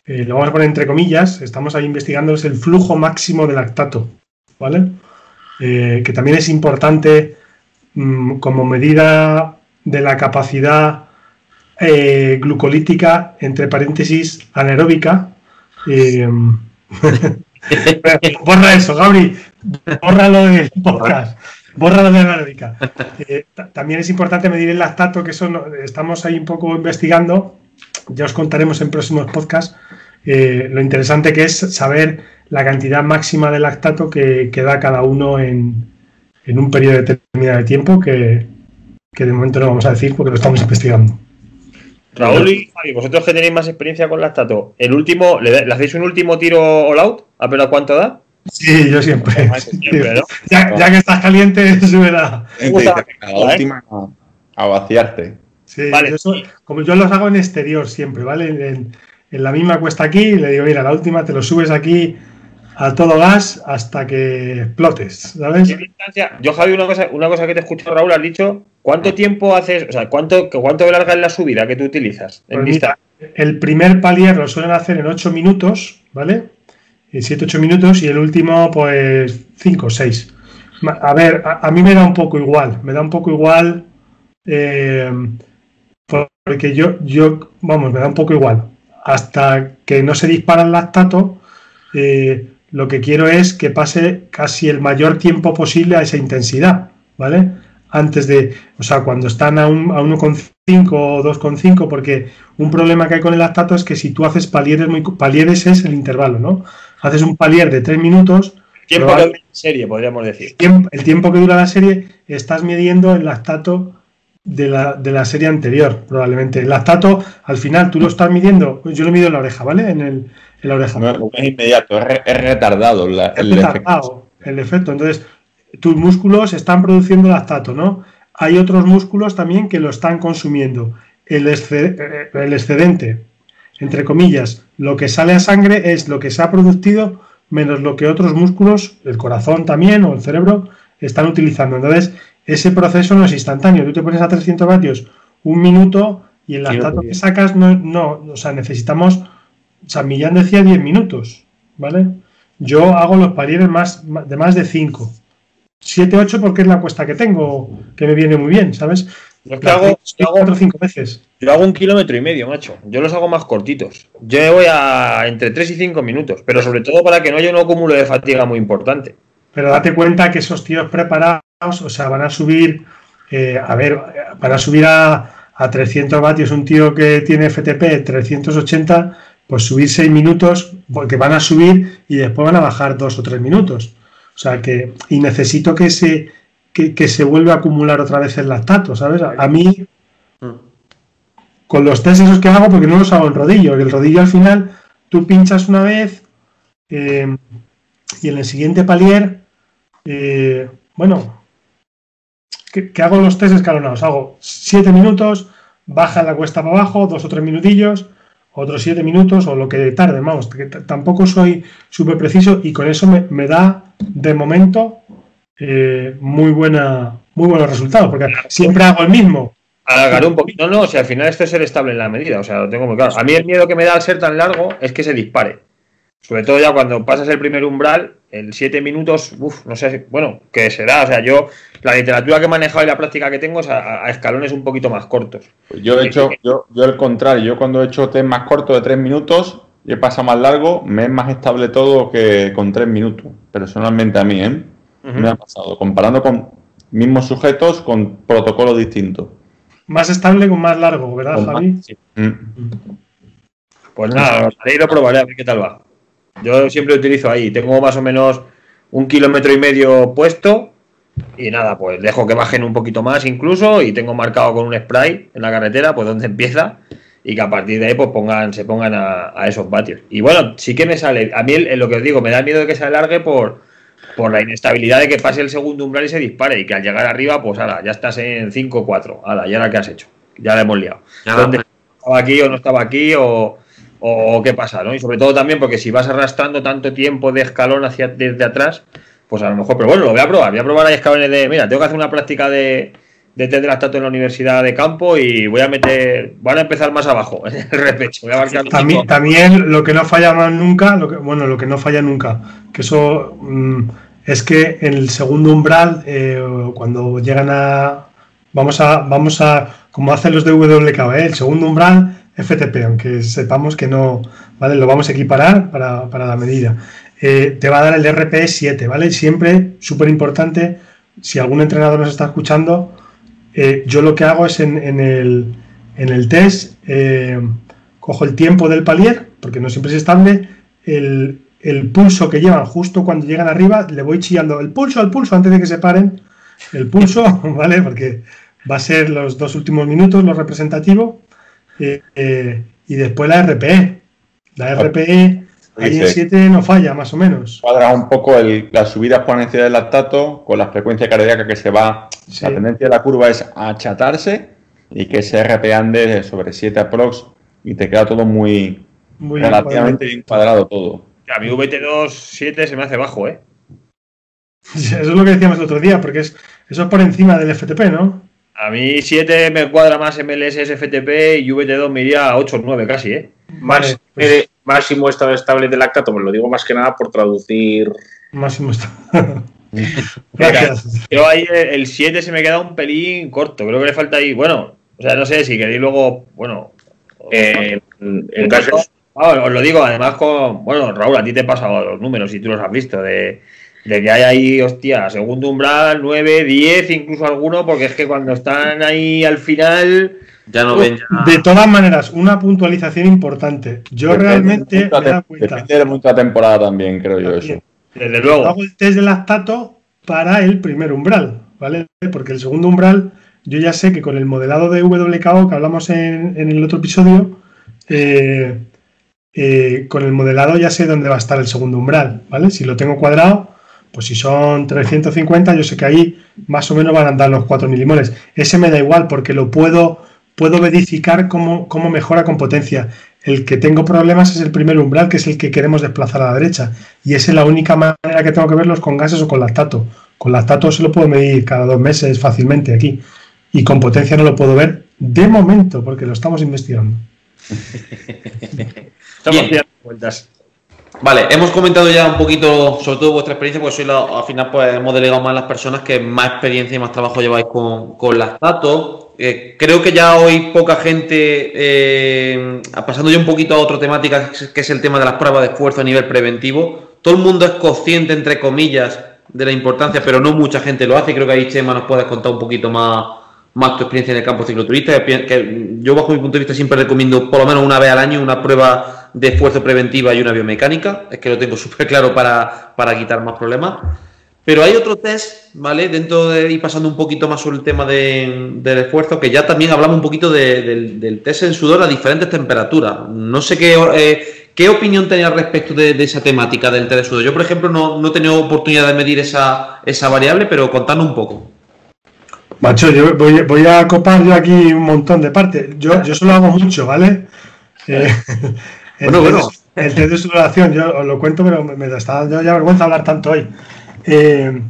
eh, lo vamos a poner entre comillas, estamos ahí investigando es el flujo máximo de lactato, ¿vale? Eh, que también es importante mm, como medida de la capacidad eh, glucolítica, entre paréntesis, anaeróbica. *laughs* Borra eso, Gabri. Bórralo del podcast. Bórralo de la eh, también es importante medir el lactato, que eso estamos ahí un poco investigando. Ya os contaremos en próximos podcasts. Eh, lo interesante que es saber la cantidad máxima de lactato que, da cada uno en, un periodo determinado de tiempo que, de momento no vamos a decir porque lo estamos investigando. Raúl y vosotros que tenéis más experiencia con lactato, ¿el último, le, hacéis un último tiro all out? ¿A ver a cuánto da? Sí, yo siempre. ya, que estás caliente, *laughs* sube la. última a vaciarte. Sí, vale. como yo los hago en exterior siempre, ¿vale? En, la misma cuesta aquí, le digo, mira, la última te lo subes aquí a todo gas hasta que explotes, ¿sabes? Yo, Javi, una cosa, una cosa que te escucho, Raúl, has dicho, ¿cuánto tiempo haces, o sea, cuánto, cuánto larga es la subida que tú utilizas en pues el primer palier lo suelen hacer en 8 minutos, ¿vale? 7-8 minutos y el último, pues 5 o 6. A ver, a, mí me da un poco igual, me da un poco igual, eh, porque yo, yo, vamos, me da un poco igual. Hasta que no se dispara el lactato, eh, lo que quiero es que pase casi el mayor tiempo posible a esa intensidad, ¿vale? Antes de, o sea, cuando están a, un, a 1,5 o 2,5, porque un problema que hay con el lactato es que si tú haces palieres muy, palieres es el intervalo, ¿no? haces un palier de 3 minutos tiempo que dura la serie, podríamos decir. El tiempo que dura la serie estás midiendo el lactato de la, de la serie anterior, probablemente. El lactato, al final, tú lo estás midiendo, yo lo mido en la oreja, ¿vale? En, el, en la oreja. No, es inmediato, es, es retardado. La, el, retardado efecto. el efecto. Entonces, tus músculos están produciendo lactato, ¿no? Hay otros músculos también que lo están consumiendo. El, exced el excedente, entre comillas, lo que sale a sangre es lo que se ha producido menos lo que otros músculos, el corazón también o el cerebro, están utilizando. Entonces, ese proceso no es instantáneo. Tú te pones a 300 vatios un minuto y el lactato que sacas no, no, o sea, necesitamos, San Millán decía 10 minutos, ¿vale? Yo hago los palieres más, de más de 5. 7, 8 porque es la cuesta que tengo, que me viene muy bien, ¿sabes? Yo que hago, yo hago, cinco veces. Yo hago un kilómetro y medio, macho. Yo los hago más cortitos. Yo me voy a entre 3 y 5 minutos, pero sobre todo para que no haya un acúmulo de fatiga muy importante. Pero date cuenta que esos tíos preparados, o sea, van a subir, eh, a ver, van a subir a, a 300 vatios un tío que tiene FTP 380, pues subir 6 minutos, porque van a subir y después van a bajar 2 o 3 minutos. O sea que, y necesito que se, que, que, se vuelve a acumular otra vez el lactato, ¿sabes? A mí, con los test esos que hago, porque no los hago en rodillo, el rodillo al final, tú pinchas una vez eh, y en el siguiente palier, eh, bueno, que, que, hago los test escalonados, hago 7 minutos, baja la cuesta para abajo, dos o tres minutillos, otros 7 minutos o lo que tarde, vamos, que tampoco soy súper preciso y con eso me, me da de momento eh, muy buena muy buenos resultados, porque siempre hago el mismo. Alargar un poquito, no, o sea, al final esto es ser estable en la medida, o sea, lo tengo muy claro. A mí el miedo que me da al ser tan largo es que se dispare. Sobre todo ya cuando pasas el primer umbral, en 7 minutos, uff, no sé, bueno, ¿qué será? O sea, yo, la literatura que he manejado y la práctica que tengo es a, a escalones un poquito más cortos. Pues yo he hecho, yo, yo el contrario, yo cuando he hecho test más cortos de 3 minutos, y he pasado más largo, me es más estable todo que con 3 minutos, personalmente a mí, ¿eh? Uh -huh. Me ha pasado, comparando con mismos sujetos con protocolos distintos. Más estable con más largo, ¿verdad, con Javi? Más, sí. mm. Pues nada, ahí lo probaré a ver qué tal va. Yo siempre utilizo ahí, tengo más o menos un kilómetro y medio puesto y nada, pues dejo que bajen un poquito más incluso y tengo marcado con un spray en la carretera, pues donde empieza y que a partir de ahí pues pongan, se pongan a, a esos vatios. Y bueno, sí que me sale, a mí en lo que os digo, me da miedo de que se alargue por, por la inestabilidad de que pase el segundo umbral y se dispare y que al llegar arriba, pues ahora, ya estás en 5-4, ahora, ¿y ahora qué has hecho? Ya la hemos liado. Ya, ¿Dónde estaba aquí o no estaba aquí o, o, qué pasa? ¿no? Y sobre todo también porque si vas arrastrando tanto tiempo de escalón hacia desde atrás, pues a lo mejor, pero bueno, lo voy a probar, voy a probar ahí escalones de, mira, tengo que hacer una práctica de, de test de lactato en la universidad de campo y voy a meter, van a empezar más abajo en el repecho. Voy a también, también, lo que no falla más nunca, lo que, bueno, lo que no falla nunca, que eso mmm, es que en el segundo umbral, eh, cuando llegan a, vamos a, vamos a, como hacen los de ¿eh? el segundo umbral FTP, aunque sepamos que no, ¿vale? Lo vamos a equiparar para, para la medida. Eh, te va a dar el RPE 7, ¿vale? Siempre, súper importante, si algún entrenador nos está escuchando, eh, yo lo que hago es en, en, el, en el, test, eh, cojo el tiempo del palier, porque no siempre es estable, el, el, pulso que llevan justo cuando llegan arriba, le voy chillando el pulso al pulso antes de que se paren, el pulso, *laughs* ¿vale? Porque va a ser los dos últimos minutos, lo representativo, eh, y después la RPE. La RPE Ahí en 7 no falla, más o menos. Cuadra un poco el, la subida exponencial del lactato con la frecuencia cardíaca que se va. Sí. La tendencia de la curva es a achatarse y que ese RP ande sobre 7 aprox y te queda todo muy, muy relativamente bien cuadrado todo. A mi VT2 7 se me hace bajo, ¿eh? Eso es lo que decíamos el otro día, porque es, eso es por encima del FTP, ¿no? A mí 7 me cuadra más MLS, FTP y VT2 me iría a 8 o 9 casi, ¿eh? Más, pues máximo estado estable de lactato, me lo digo más que nada por traducir. Máximo estado. *laughs* Gracias. Yo ahí el 7 se me queda un pelín corto, creo que le falta ahí, bueno, o sea, no sé si queréis luego, bueno. Eh, en caso. Ah, os lo digo, además con, bueno, Raúl, a ti te he pasado los números y tú los has visto, de, de que hay ahí, hostia, segundo umbral, 9, 10, incluso alguno, porque es que cuando están ahí al final ya no ven ya. De todas maneras, una puntualización importante. Yo depende realmente mucho me da cuenta. Depende de mucha temporada también, creo yo También. eso. Desde luego. Hago el test de lactato para el primer umbral, ¿vale? Porque el segundo umbral, yo ya sé que con el modelado de WKO que hablamos en, en el otro episodio, eh, eh, con el modelado ya sé dónde va a estar el segundo umbral, ¿vale? Si lo tengo cuadrado, pues si son 350, yo sé que ahí más o menos van a andar los 4 milimoles. Ese me da igual porque lo puedo, puedo verificar cómo, cómo mejora con potencia. El que tengo problemas es el primer umbral, que es el que queremos desplazar a la derecha. Y esa es la única manera que tengo que verlos con gases o con lactato. Con lactato se lo puedo medir cada dos meses fácilmente aquí. Y con potencia no lo puedo ver de momento, porque lo estamos investigando. *laughs* Bien. Vale, hemos comentado ya un poquito, sobre todo vuestra experiencia, porque soy la, al final pues hemos delegado más a las personas que más experiencia y más trabajo lleváis con, con lactato. Eh, creo que ya hoy poca gente, eh, pasando ya un poquito a otra temática, que es el tema de las pruebas de esfuerzo a nivel preventivo. Todo el mundo es consciente, entre comillas, de la importancia, pero no mucha gente lo hace. Creo que ahí, Chema, nos puedes contar un poquito más, más tu experiencia en el campo cicloturista. Que yo, bajo mi punto de vista, siempre recomiendo por lo menos una vez al año una prueba de esfuerzo preventiva y una biomecánica. Es que lo tengo *laughs* súper claro para, para quitar más problemas. Pero hay otro test, ¿vale? Dentro de ir pasando un poquito más sobre el tema de, del esfuerzo, que ya también hablamos un poquito de, del, del, test en sudor a diferentes temperaturas. No sé qué, eh, qué opinión tenía respecto de, de, esa temática del test de sudor. Yo, por ejemplo, no, no he tenido oportunidad de medir esa, esa variable, pero contando un poco. Macho, yo voy, voy, a copar yo aquí un montón de partes. Yo, yo solo hago mucho, ¿vale? Eh, bueno, bueno. El test de sudoración, yo os lo cuento, pero me, me está dando ya vergüenza hablar tanto hoy. Eh,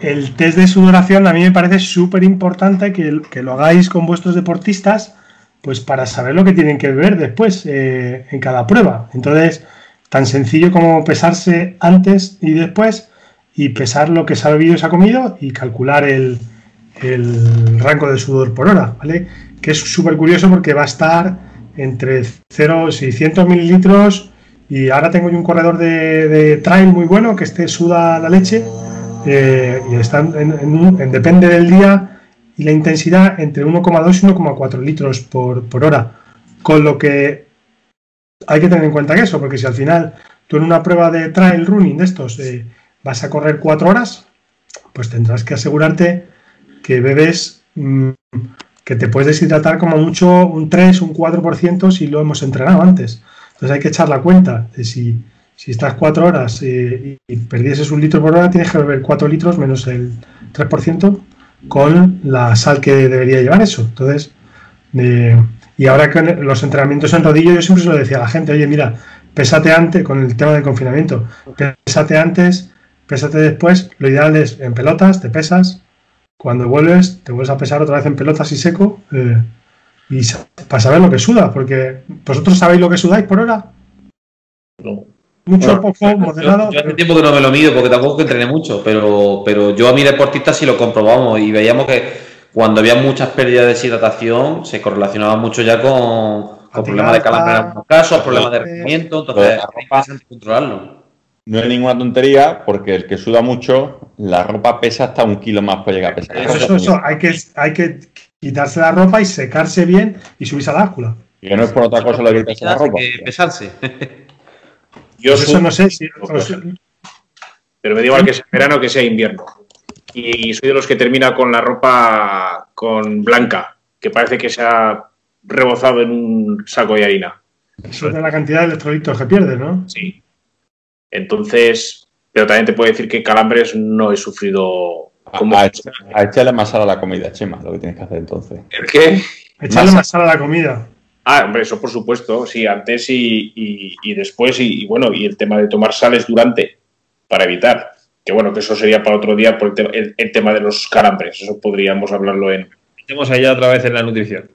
el test de sudoración a mí me parece súper importante que, que, lo hagáis con vuestros deportistas, pues para saber lo que tienen que beber después eh, en cada prueba. Entonces, tan sencillo como pesarse antes y después y pesar lo que se ha bebido y se ha comido y calcular el, el rango de sudor por hora, ¿vale? Que es súper curioso porque va a estar entre 0 600 mililitros y ahora tengo yo un corredor de, trail muy bueno que este suda la leche eh, y está en, en, en, depende del día y la intensidad entre 1,2 y 1,4 litros por, hora. Con lo que hay que tener en cuenta que eso, porque si al final tú en una prueba de trail running de estos eh, vas a correr 4 horas, pues tendrás que asegurarte que bebes, mmm, que te puedes deshidratar como mucho un 3, un 4% si lo hemos entrenado antes. Entonces hay que echar la cuenta de si, si estás cuatro horas eh, y, perdieses un litro por hora, tienes que beber cuatro litros menos el 3% con la sal que debería llevar eso. Entonces, eh, y ahora con los entrenamientos en rodillo, yo siempre se lo decía a la gente, oye, mira, pésate antes, con el tema del confinamiento, pésate antes, pésate después, lo ideal es en pelotas, te pesas, cuando vuelves, te vuelves a pesar otra vez en pelotas y seco. Eh, y para saber lo que suda, porque vosotros sabéis lo que sudáis por hora. No. Mucho, bueno, poco, moderado. Yo, yo hace tiempo que no me lo mido porque tampoco que entrené mucho, pero, pero yo a mi deportista sí lo comprobamos y veíamos que cuando había muchas pérdidas de deshidratación se correlacionaba mucho ya con, con problemas de calambre en algunos casos, problemas de rendimiento, entonces es interesante controlarlo. No es ninguna tontería porque el que suda mucho, la ropa pesa hasta un kilo más para llegar a pesar. Eso, eso, eso. Hay, que, hay que quitarse la ropa y secarse bien y subirse a la báscula. Y que no es por otra cosa lo que quitarse la ropa. Que pesarse. Yo pues eso no sé si. Pero me da igual que sea verano que sea invierno. Y soy de los que termina con la ropa con blanca, que parece que se ha rebozado en un saco de harina. Eso es de la cantidad de electrolitos que pierde, ¿no? Sí. Entonces, pero también te puedo decir que calambres no he sufrido como... A, a, echarle más sal a la comida, Chema, lo que tienes que hacer entonces. ¿El qué? Echarle más sal a la comida. Ah, hombre, eso por supuesto, sí, antes y, y, y después, y, y, bueno, y el tema de tomar sales durante, para evitar. Que bueno, que eso sería para otro día por el, te el, el tema de los calambres, eso podríamos hablarlo en... Estamos allá otra vez en la nutrición.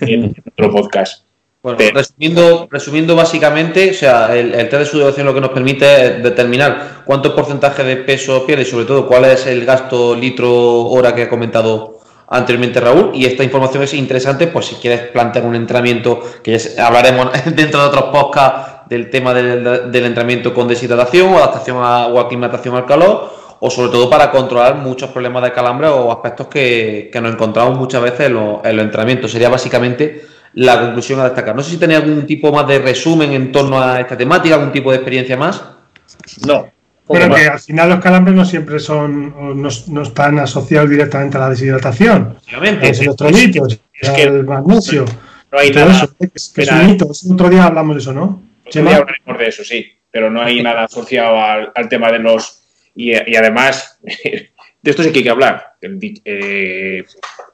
En otro podcast. Bueno, resumiendo, resumiendo básicamente, o sea, el, el, test de sudoración lo que nos permite es determinar cuánto porcentaje de peso pierde y sobre todo cuál es el gasto litro hora que ha comentado anteriormente Raúl y esta información es interesante pues si quieres plantear un entrenamiento que ya hablaremos *laughs* dentro de otros podcasts del tema del, del entrenamiento con deshidratación o adaptación a, o aclimatación al calor o sobre todo para controlar muchos problemas de calambre o aspectos que, que nos encontramos muchas veces en los, en los entrenamientos. Sería básicamente la conclusión a destacar. No sé si tenéis algún tipo más de resumen en torno a esta temática, algún tipo de experiencia más. No, Pero que al final los calambres no siempre son, no, no están asociados directamente a la deshidratación. Obviamente. Es electrolitos, Es que- el magnesio. No hay todo nada. eso, que es, que es un mito. Ese Otro día hablamos de eso, ¿no? Otro día hablaremos de eso, sí, pero no hay nada asociado al, al tema de los. Y, y además, *laughs* de esto sí que hay que hablar. Eh,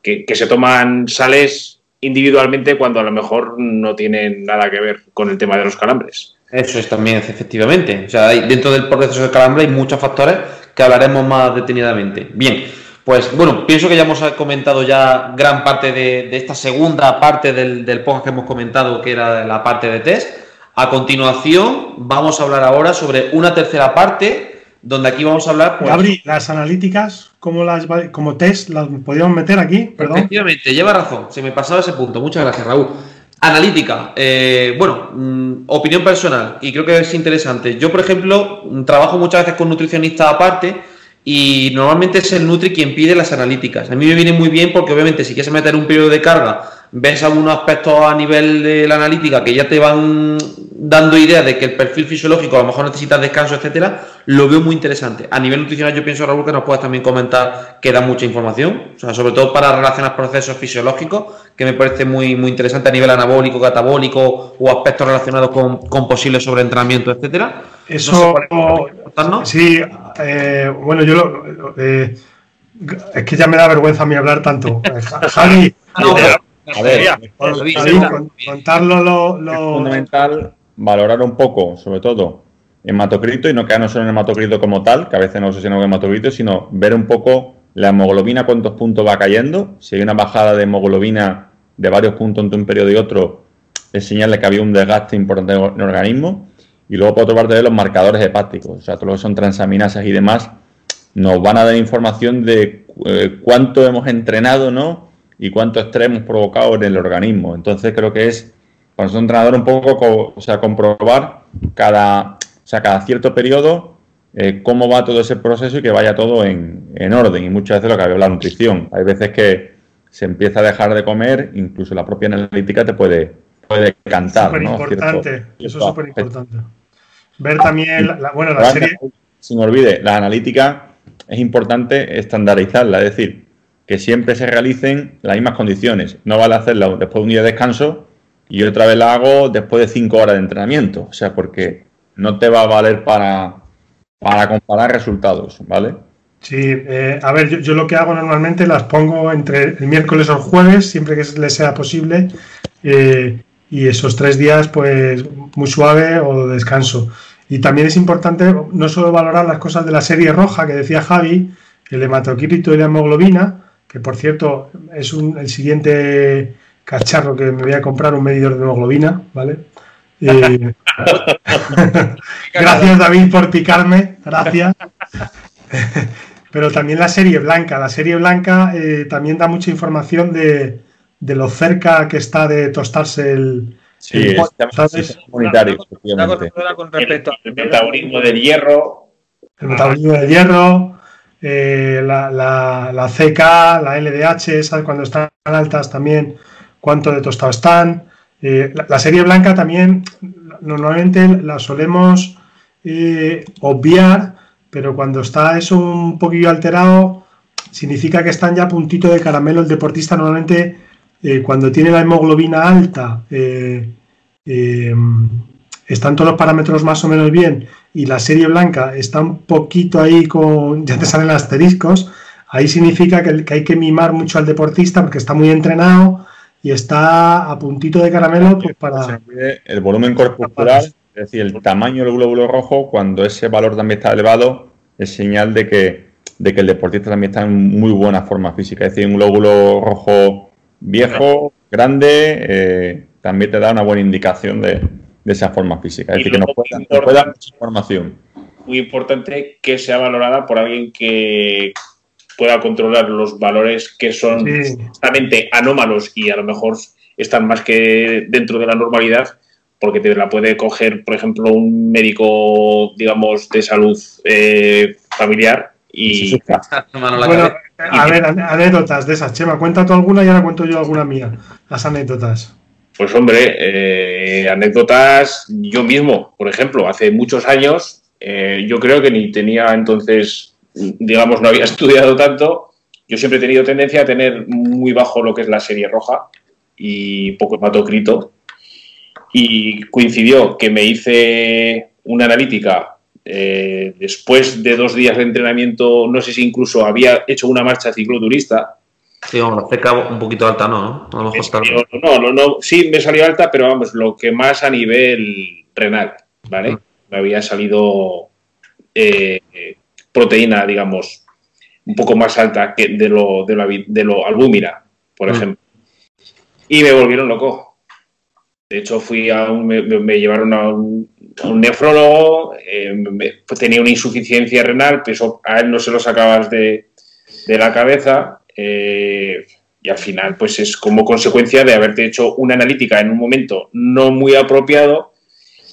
que, que se toman sales individualmente cuando a lo mejor no tienen nada que ver con el tema de los calambres. Eso es también, efectivamente. O sea, dentro del proceso de calambre hay muchos factores que hablaremos más detenidamente. Bien, pues bueno, pienso que ya hemos comentado ya gran parte de, de esta segunda parte del, del podcast que hemos comentado, que era la parte de test. A continuación, vamos a hablar ahora sobre una tercera parte, donde aquí vamos a hablar. Pues, las analíticas, ¿cómo las como test, las podríamos meter aquí? Perdón. Efectivamente, lleva razón, se me pasaba ese punto. Muchas gracias, Raúl. Analítica, eh, bueno, mm, opinión personal, y creo que es interesante. Yo, por ejemplo, trabajo muchas veces con nutricionistas aparte y normalmente es el Nutri quien pide las analíticas. A mí me viene muy bien porque, obviamente, si quieres meter un periodo de carga, ves algunos aspectos a nivel de la analítica que ya te van dando idea de que el perfil fisiológico a lo mejor necesitas descanso, etcétera, lo veo muy interesante. A nivel nutricional, yo pienso, Raúl, que nos puedes también comentar que da mucha información, o sea, sobre todo para relacionar procesos fisiológicos, que me parece muy, muy interesante a nivel anabólico, catabólico o aspectos relacionados con, con posibles sobreentrenamiento, etcétera. Eso, No sé cuál es- contarnos. sí, eh, bueno, yo lo, eh, es que ya me da vergüenza a mí hablar tanto. *laughs* Eh, Ja- Javi, No, A ver, Javi, Javi, con- contarlo lo, es lo- fundamental valorar un poco, sobre todo, hematocrito y no quedarnos solo en hematocrito como tal, que a veces no obsesionamos con hematocrito, sino ver un poco la hemoglobina, cuántos puntos va cayendo. Si hay una bajada de hemoglobina de varios puntos entre un periodo y otro, es señal de que había un desgaste importante en el organismo. Y luego, por otra parte, ver los marcadores hepáticos, o sea, todo lo que son transaminasas y demás, nos van a dar información de eh, cuánto hemos entrenado, ¿no? Y cuánto estrés hemos provocado en el organismo. Entonces, creo que es para nosotros entrenador un poco, co- o sea, comprobar cada, o sea, cada cierto periodo eh, cómo va todo ese proceso y que vaya todo en, en orden. Y muchas veces lo que había la nutrición. Hay veces que se empieza a dejar de comer, incluso la propia analítica te puede, puede cantar. súper ¿no? importante. Cierto- Eso es súper importante. Ver también, la, la- bueno, la Pero serie. antes, Sin olvide, la analítica es importante estandarizarla, es decir, que siempre se realicen las mismas condiciones. No vale hacerla después de un día de descanso y otra vez la hago después de cinco horas de entrenamiento. O sea, porque no te va a valer para, para comparar resultados, ¿vale? Sí, eh, a ver, yo, yo lo que hago normalmente las pongo entre el miércoles o el jueves, siempre que les sea posible, eh, y esos tres días, pues muy suave o de descanso. Y también es importante no solo valorar las cosas de la serie roja que decía Javi, el hematocrito y la hemoglobina, que por cierto es un- el siguiente cacharro que me voy a comprar, un medidor de hemoglobina, ¿vale? Eh, *laughs* gracias David por picarme, gracias. *laughs* Pero también la serie blanca. La serie blanca eh, también da mucha información de, de lo cerca que está de tostarse el. Sí, el es. Una comunitario, con respecto el, el metabolismo del hierro. El metabolismo del hierro, eh, la, la- la CK, la LDH, ¿sabes? cuando están altas también, cuánto de tostado están. Eh, la, serie blanca también normalmente la solemos eh, obviar, pero cuando está eso un poquillo alterado, significa que están ya puntito de caramelo. El deportista normalmente, eh, cuando tiene la hemoglobina alta, están todos los parámetros más o menos bien y la serie blanca está un poquito ahí con, ya te salen asteriscos, ahí significa que hay que mimar mucho al deportista porque está muy entrenado y está a puntito de caramelo pues, Se para... el volumen corporal, es decir, el tamaño del glóbulo rojo, cuando ese valor también está elevado, es señal de que, de que el deportista también está en muy buena forma física. Es decir, un glóbulo rojo viejo, grande, eh, también te da una buena indicación de, de esa forma física. Es Y decir, que nos luego, puede, nos puede dar mucha información. Muy importante que sea valorada por alguien que pueda controlar los valores que son Sí. justamente anómalos y a lo mejor están más que dentro de la normalidad, porque te la puede coger, por ejemplo, un médico, digamos, de salud eh, familiar y Sí, sí, *laughs* Bueno, a ver, anécdotas de esas. Chema, cuenta tú alguna y ahora cuento yo alguna mía. Las anécdotas. Pues hombre, eh, anécdotas, yo mismo, por ejemplo, hace muchos años Eh, yo creo que ni tenía entonces, digamos, no había *laughs* estudiado tanto. Yo siempre he tenido tendencia a tener muy bajo lo que es la serie roja y poco hematocrito. Y coincidió que me hice una analítica eh, después de dos días de entrenamiento, no sé si incluso había hecho una marcha cicloturista. Sí, vamos, ceca un poquito alta, ¿no? No, no, no, no, sí me salió alta, pero vamos, lo que más a nivel renal, ¿vale? Me había salido eh, proteína, digamos, un poco más alta que de lo, de lo, albúmira, por mm. ejemplo. Y me volvieron loco. De hecho, fui a un, me llevaron a un, un nefrólogo, eh, tenía una insuficiencia renal, pero a él no se lo sacabas de, la cabeza eh, y al final pues es como consecuencia de haberte hecho una analítica en un momento no muy apropiado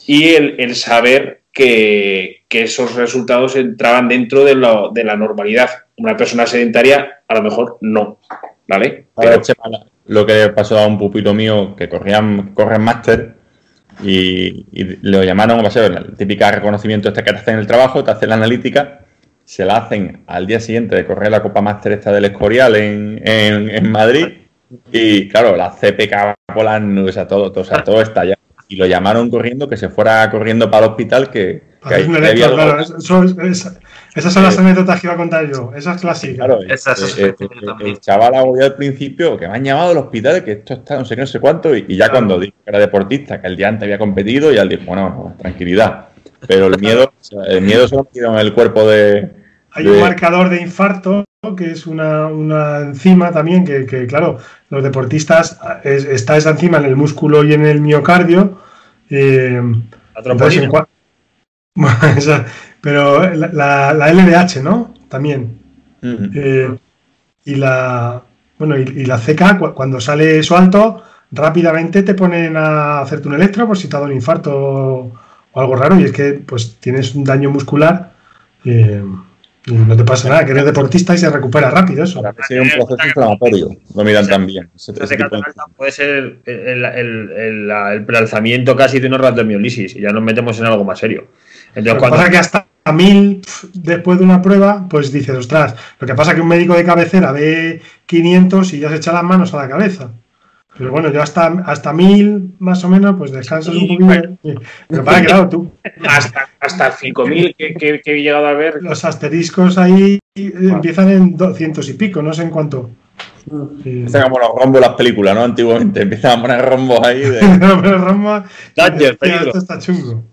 y el, saber que, esos resultados entraban dentro de, de, la normalidad. Una persona sedentaria a lo mejor no, ¿vale? Pero... lo que pasó a un pupilo mío que corría, corre en máster y, lo llamaron, va a ser el típico reconocimiento este que te hacen en el trabajo, te hacen la analítica, se la hacen al día siguiente de correr la Copa Máster esta del Escorial en, en, Madrid y claro, la CPK nubes, o todo, todo, o sea, todo está ya. Y lo llamaron corriendo, que se fuera corriendo para el hospital, que, esas son las anécdotas que iba a contar yo. Esas clásicas. Claro, esas, eh, eh, el chaval agobiado al principio, que me han llamado al hospital, que esto está no sé qué, no sé cuánto, y, ya cuando dijo que era deportista, que el día antes había competido, ya le dijo, bueno, tranquilidad. Pero el miedo, el miedo se lo ha en el cuerpo de. Hay un marcador de infarto que es una, enzima también que, claro, los deportistas está esa enzima en el músculo y en el miocardio. Eh, *laughs* pero la, la, LDH, ¿no? También. Eh, y la bueno, y, la CK, cuando sale eso alto, rápidamente te ponen a hacerte un electro por si te ha dado un infarto o, algo raro. Y es que pues tienes un daño muscular eh, no te pasa nada, que eres deportista y se recupera rápido eso. un proceso inflamatorio, lo miran también. puede ser el, el, el, prealzamiento casi de una miolisis y ya nos metemos en algo más serio. Entonces, lo que pasa que hasta mil después de una prueba, pues dices, ostras, lo que pasa es que un médico de cabecera ve 500 y ya se echa las manos a la cabeza. Pero bueno, yo hasta, hasta mil más o menos, pues descansas un poquito. Pero para que, claro, tú. Hasta, hasta 5000 que, que, que, he llegado a ver. Los asteriscos ahí empiezan en 200 y pico, no sé en cuánto. Empiezan como los rombos las películas, ¿no? Antiguamente empiezan a poner rombos ahí. De... *laughs* Rombos. Esto está chungo.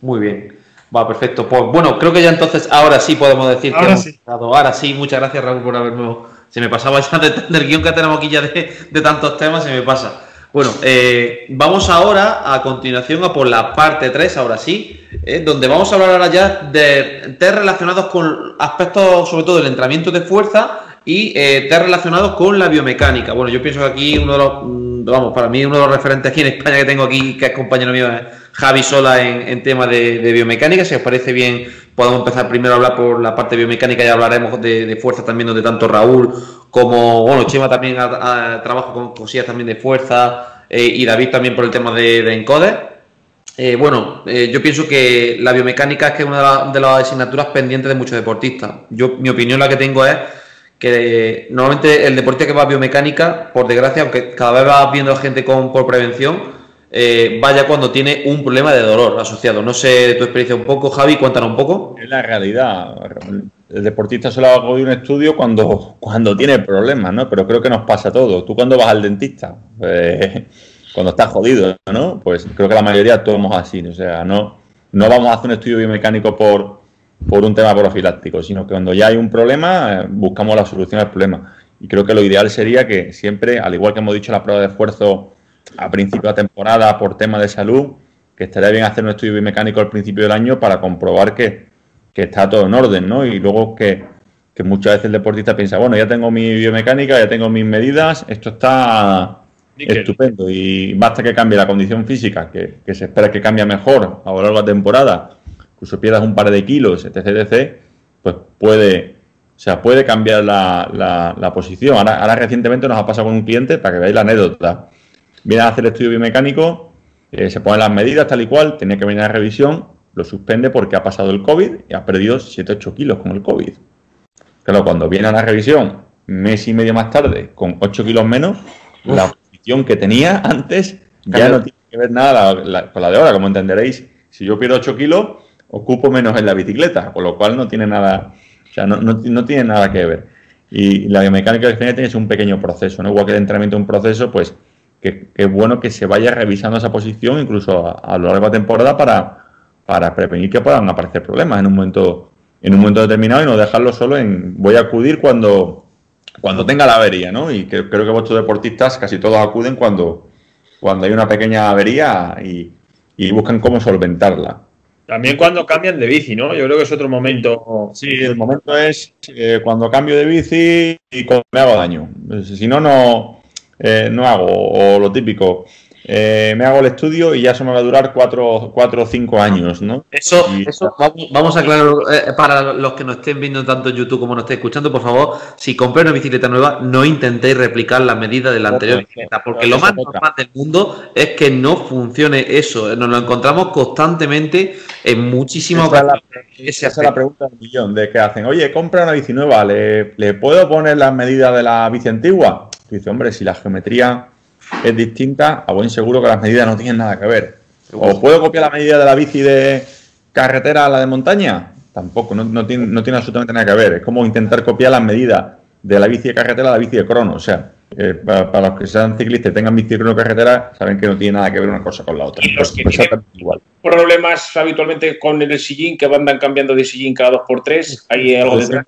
Muy bien. Va, perfecto. Pues bueno, creo que ya entonces ahora sí podemos decir ahora que hemos sí. Ahora sí, muchas gracias Raúl por haberme... Se me pasaba ya del guion que tenemos aquí ya de, tantos temas, se me pasa. Bueno, eh, vamos ahora a continuación a por la parte 3, ahora sí, eh, donde vamos a hablar ahora ya de test relacionados con aspectos sobre todo del entrenamiento de fuerza y eh, test relacionados con la biomecánica. Bueno, yo pienso que aquí uno de los, mm, vamos, para mí uno de los referentes aquí en España que tengo aquí, que es compañero mío, es Javi Sola en, en tema de, biomecánica. Si os parece bien, podemos empezar primero a hablar por la parte biomecánica y hablaremos de, fuerza también, donde tanto Raúl como, bueno, Chema también trabaja con cosillas también de fuerza eh, y David también por el tema de, de encoder. Eh, bueno, eh, yo pienso que la biomecánica es que es una de, las asignaturas pendientes de muchos deportistas. Yo, mi opinión la que tengo es que normalmente el deportista que va a biomecánica, por desgracia, aunque cada vez va viendo gente con, por prevención, eh, vaya cuando tiene un problema de dolor asociado. No sé tu experiencia un poco, Javi, cuéntanos un poco. Es la realidad. El deportista solo hago un estudio cuando, cuando tiene problemas, ¿no? Pero creo que nos pasa a todos. Tú cuando vas al dentista, pues, cuando estás jodido, ¿no? Pues creo que la mayoría somos así. O sea, no, no vamos a hacer un estudio biomecánico por, por un tema profiláctico, sino que cuando ya hay un problema, buscamos la solución al problema. Y creo que lo ideal sería que siempre, al igual que hemos dicho la prueba de esfuerzo a principio de temporada por tema de salud, que estaría bien hacer un estudio biomecánico al principio del año para comprobar que, está todo en orden, ¿no? Y luego que, muchas veces el deportista piensa, bueno, ya tengo mi biomecánica, ya tengo mis medidas, esto está estupendo y basta que cambie la condición física, que, se espera que cambie mejor a lo largo de la temporada, incluso pierdas un par de kilos, etc., etc., pues puede, o sea, puede cambiar la, la, posición. Ahora, ahora, recientemente nos ha pasado con un cliente, para que veáis la anécdota, viene a hacer el estudio biomecánico, eh, se ponen las medidas tal y cual, tenía que venir a revisión lo suspende porque ha pasado el COVID y ha perdido 7-8 kilos con el COVID. Claro, cuando viene a la revisión, mes y medio más tarde, con 8 kilos menos, la posición que tenía antes ya no tiene que ver nada con la de ahora, como entenderéis. Si yo pierdo 8 kilos, ocupo menos en la bicicleta, con lo cual no tiene nada, o sea, no, tiene nada que ver. Y la biomecánica del jinete es un pequeño proceso, ¿no? Igual que el entrenamiento es un proceso, pues que, es bueno que se vaya revisando esa posición incluso a, lo largo de la temporada para, para prevenir que puedan aparecer problemas en un momento en un momento determinado y no dejarlo solo en voy a acudir cuando cuando tenga la avería, ¿no? Y creo que vuestros deportistas casi todos acuden cuando, cuando hay una pequeña avería y, y buscan cómo solventarla. También cuando cambian de bici, ¿no? Yo creo que es otro momento. Sí, el momento es eh, cuando cambio de bici y me hago daño. Si no, no, eh, no hago. O lo típico, eh, me hago el estudio y ya eso me va a durar cuatro, o cinco años, ¿no? Eso, eso vamos, a aclarar eh, para los que nos estén viendo tanto en YouTube como nos estén escuchando, por favor, si compréis una bicicleta nueva, no intentéis replicar la medida de la anterior bicicleta, porque lo más normal del mundo es que no funcione eso. Nos lo encontramos constantemente en muchísimas ocasiones. Esa es la pregunta del millón, de que hacen, oye, compra una bici nueva, ¿le, ¿le puedo poner las medidas de la bici antigua? Dice, hombre, si la geometría es distinta, a buen seguro que las medidas no tienen nada que ver. ¿O puedo copiar la medida de la bici de carretera a la de montaña? Tampoco, no, tiene, no tiene absolutamente nada que ver. Es como intentar copiar las medidas de la bici de carretera a la bici de crono. O sea, eh, para, los que sean ciclistas y tengan bici de crono carretera, saben que no tiene nada que ver una cosa con la otra. Y los pues, que igual. problemas habitualmente con el sillín, que van cambiando de sillín cada dos por tres, hay algo de...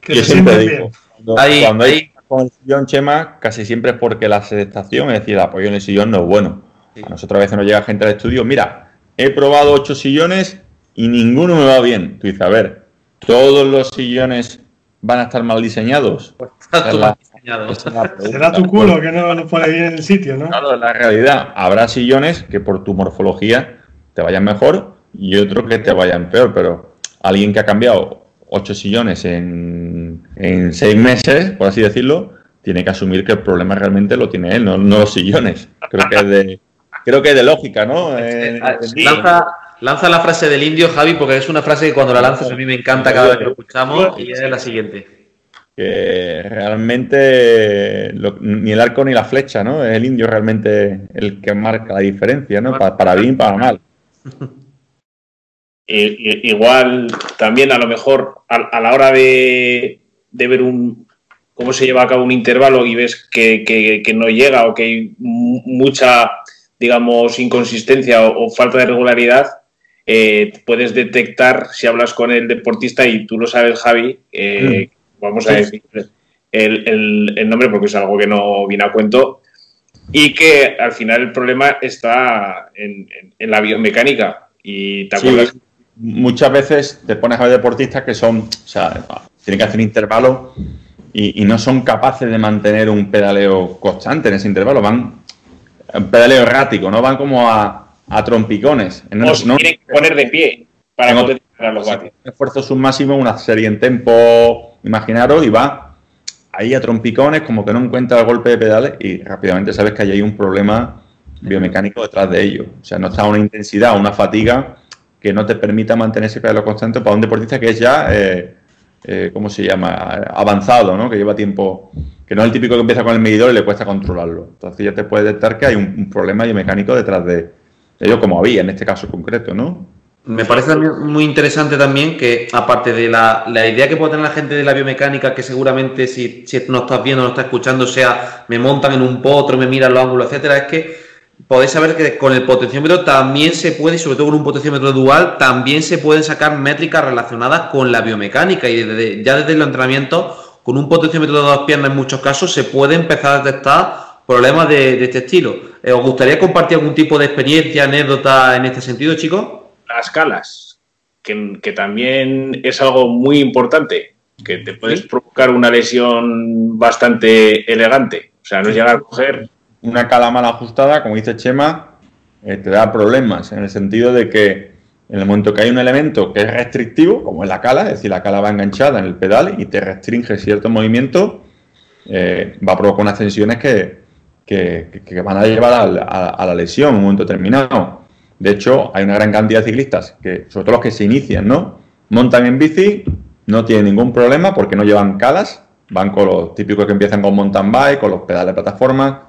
Que Yo siempre digo, cuando hay con el sillón, Chema, casi siempre es porque la sedestación, es decir, el apoyo en el sillón no es bueno. A nosotros a veces nos llega gente al estudio, mira, he probado ocho sillones y ninguno me va bien. Tú dices, a ver, todos los sillones van a estar mal diseñados. Pues *laughs* *laughs* Será tu culo que no lo pone bien en el sitio, ¿no? Claro, la realidad. Habrá sillones que por tu morfología te vayan mejor y otros que te vayan peor, pero alguien que ha cambiado ocho sillones en, en, seis meses, por así decirlo, tiene que asumir que el problema realmente lo tiene él, no, los sillones. Creo que es de, creo que es de lógica, ¿no? Eh, lanza, la frase del indio, Javi, porque es una frase que cuando la lanzas a mí me encanta cada vez que lo escuchamos y es la siguiente. Que realmente ni el arco ni la flecha, ¿no? Es el indio realmente el que marca la diferencia, ¿no? Para, para bien, para mal. *laughs* igual también a lo mejor a, la hora de, ver un cómo se lleva a cabo un intervalo y ves que, no llega o que hay mucha, digamos, inconsistencia o, falta de regularidad, eh, puedes detectar si hablas con el deportista y tú lo sabes, Javi, eh, mm. vamos a decir el, nombre porque es algo que no viene a cuento, y que al final el problema está en, la biomecánica. Y te acuerdas muchas veces te pones a ver deportistas que son, o sea, tienen que hacer intervalos y, y, no son capaces de mantener un pedaleo constante en ese intervalo, van un pedaleo errático, no van como a, a trompicones. No, o tienen que poner de pie para poder tirar los vatios. Esfuerzo submáximo, una serie en tempo, imaginaros, y va ahí a trompicones, como que no encuentra el golpe de pedales y rápidamente sabes que hay un problema biomecánico detrás de ello. O sea, no está una intensidad, una fatiga que no te permita mantener ese pedaleo constante para un deportista que es ya, eh, eh, ¿cómo se llama?, avanzado, ¿no? Que lleva tiempo, que no es el típico que empieza con el medidor y le cuesta controlarlo. Entonces ya te puedes detectar que hay un, problema biomecánico detrás de ello, como había en este caso concreto, ¿no? Me parece muy interesante también que, aparte de la, idea que puede tener la gente de la biomecánica, que seguramente si, si no estás viendo, no estás escuchando, sea me montan en un potro, me miran los ángulos, etcétera, es que podéis saber que con el potenciómetro también se puede, y sobre todo con un potenciómetro dual, también se pueden sacar métricas relacionadas con la biomecánica y ya desde el entrenamiento, con un potenciómetro de dos piernas en muchos casos, se puede empezar a detectar problemas de, este estilo. Eh, ¿Os gustaría compartir algún tipo de experiencia, anécdota en este sentido, chicos? Las calas, que, también es algo muy importante, que te puedes provocar una lesión bastante elegante. O sea, no llegar a coger una cala mal ajustada, como dice Chema, eh, te da problemas en el sentido de que en el momento que hay un elemento que es restrictivo, como es la cala, es decir, la cala va enganchada en el pedal y te restringe cierto movimiento, eh, va a provocar unas tensiones que, van a llevar a, la lesión en un momento determinado. De hecho, hay una gran cantidad de ciclistas, que, sobre todo los que se inician, ¿no? Montan en bici, no tienen ningún problema porque no llevan calas, van con los típicos que empiezan con mountain bike, con los pedales de plataforma.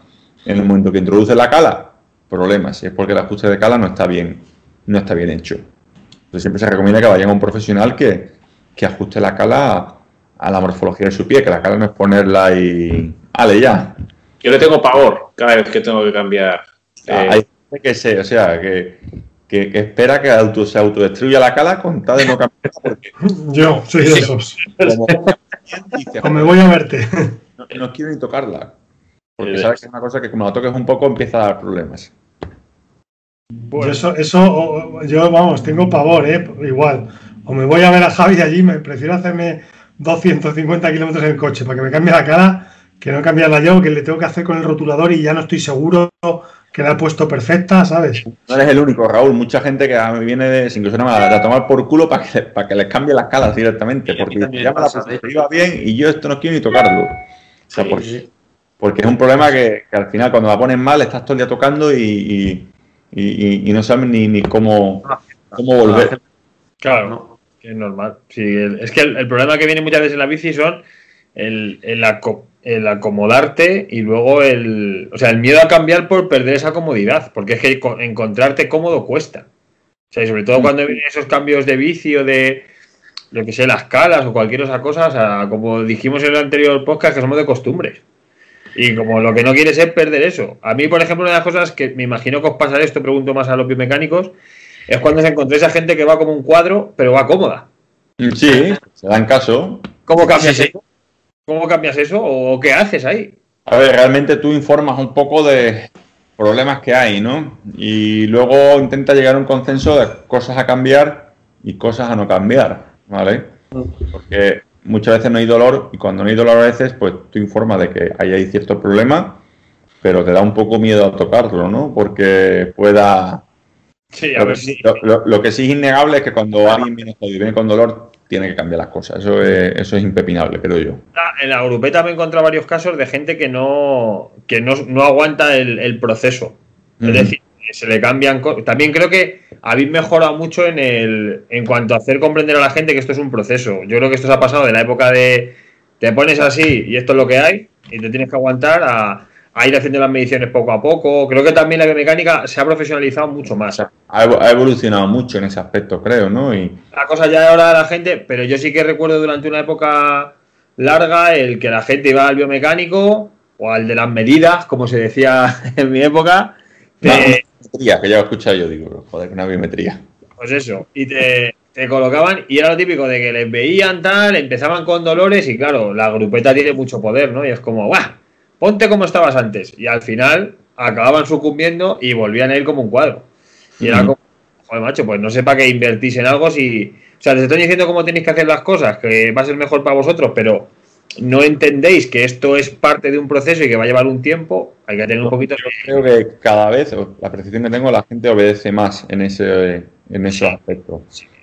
En el momento que introduce la cala, problemas. Y es porque el ajuste de cala no está bien, no está bien hecho. Entonces siempre se recomienda que vayan a un profesional que, que ajuste la cala a, la morfología de su pie, que la cala no es ponerla y. ¡Ale ya! Yo le tengo pavor cada vez que tengo que cambiar. Ah, eh, Hay gente que se, o sea, que, que, que espera que auto, se autodestruya la cala con tal de no cambiar porque *laughs* Yo soy de esos. como dice, *laughs* O me voy a verte. *laughs* no, no quiero ni tocarla. Porque Sí. sabes que es una cosa que como la toques un poco empieza a dar problemas. Yo eso, eso yo vamos, tengo pavor, ¿eh? Igual. O me voy a ver a Javi allí, me prefiero hacerme 250 kilómetros en el coche para que me cambie la cara, que no cambiarla yo, que le tengo que hacer con el rotulador y ya no estoy seguro que la he puesto perfecta, ¿sabes? No eres el único, Raúl. Mucha gente que mí viene de, sin que suene mal, a tomar por culo para que, para que les cambie las calas directamente. Porque ya me la de iba bien y yo esto no quiero ni tocarlo. O sea, Sí, por- sí. Porque es un problema que, que al final cuando la pones mal estás todo el día tocando y, y, y- y no sabes ni, ni cómo, cómo volver. Claro, ¿no? que es normal. Sí, el- es que el, el problema que viene muchas veces en la bici son el, el aco- el acomodarte y luego el, o sea, el miedo a cambiar por perder esa comodidad, porque es que co- encontrarte cómodo cuesta. O sea, y sobre todo cuando vienen esos cambios de bici o de, lo que sé, las calas o cualquier otra cosa, o sea, como dijimos en el anterior podcast, que somos de costumbres. Y como lo que no quieres es perder eso. A mí, por ejemplo, una de las cosas que me imagino que os pasará esto, pregunto más a los biomecánicos, es cuando os encontréis a gente que va como un cuadro, pero va cómoda. Sí, se dan caso. ¿Cómo cambias Sí, sí. eso? ¿Cómo cambias eso? ¿O qué haces ahí? A ver, realmente tú informas un poco de problemas que hay, ¿no? Y luego intenta llegar a un consenso de cosas a cambiar y cosas a no cambiar, ¿vale? Porque muchas veces no hay dolor y cuando no hay dolor a veces, pues tú informas de que ahí hay cierto problema, pero te da un poco miedo a tocarlo, ¿no? Porque pueda... Sí, a Lo, ver que- si. lo- que sí es innegable es que cuando alguien viene viene con dolor, tiene que cambiar las cosas. Eso es, eso es impepinable, creo yo. En la grupeta me he encontrado varios casos de gente que no, que no, no aguanta el, el proceso. Es decir, se le cambian cosas. También creo que habéis mejorado mucho en el en cuanto a hacer comprender a la gente que esto es un proceso. Yo creo que esto se ha pasado de la época de te pones así y esto es lo que hay y te tienes que aguantar a, a ir haciendo las mediciones poco a poco. Creo que también la biomecánica se ha profesionalizado mucho más. Ha, evo- ha evolucionado mucho en ese aspecto, creo, ¿no? Y, La cosa ya ahora de la gente, pero yo sí que recuerdo durante una época larga el que la gente iba al biomecánico o al de las medidas, como se decía *laughs* en mi época. te- biometría, que ya lo he escuchado yo, digo, joder, una biometría. pues eso, y te, te colocaban y era lo típico de que les veían tal, empezaban con dolores y claro, la grupeta tiene mucho poder, ¿no? Y es como, ¡guau! Ponte como estabas antes. Y al final acababan sucumbiendo y volvían a ir como un cuadro. Y era Ujú. como, joder, macho, pues no sé para qué invertís en algo si... O sea, les estoy diciendo cómo tenéis que hacer las cosas, que va a ser mejor para vosotros, pero no entendéis que esto es parte de un proceso y que va a llevar un tiempo, hay que tener un poquito de... Creo que cada vez, la percepción que tengo, la gente obedece más en ese en esos aspectos.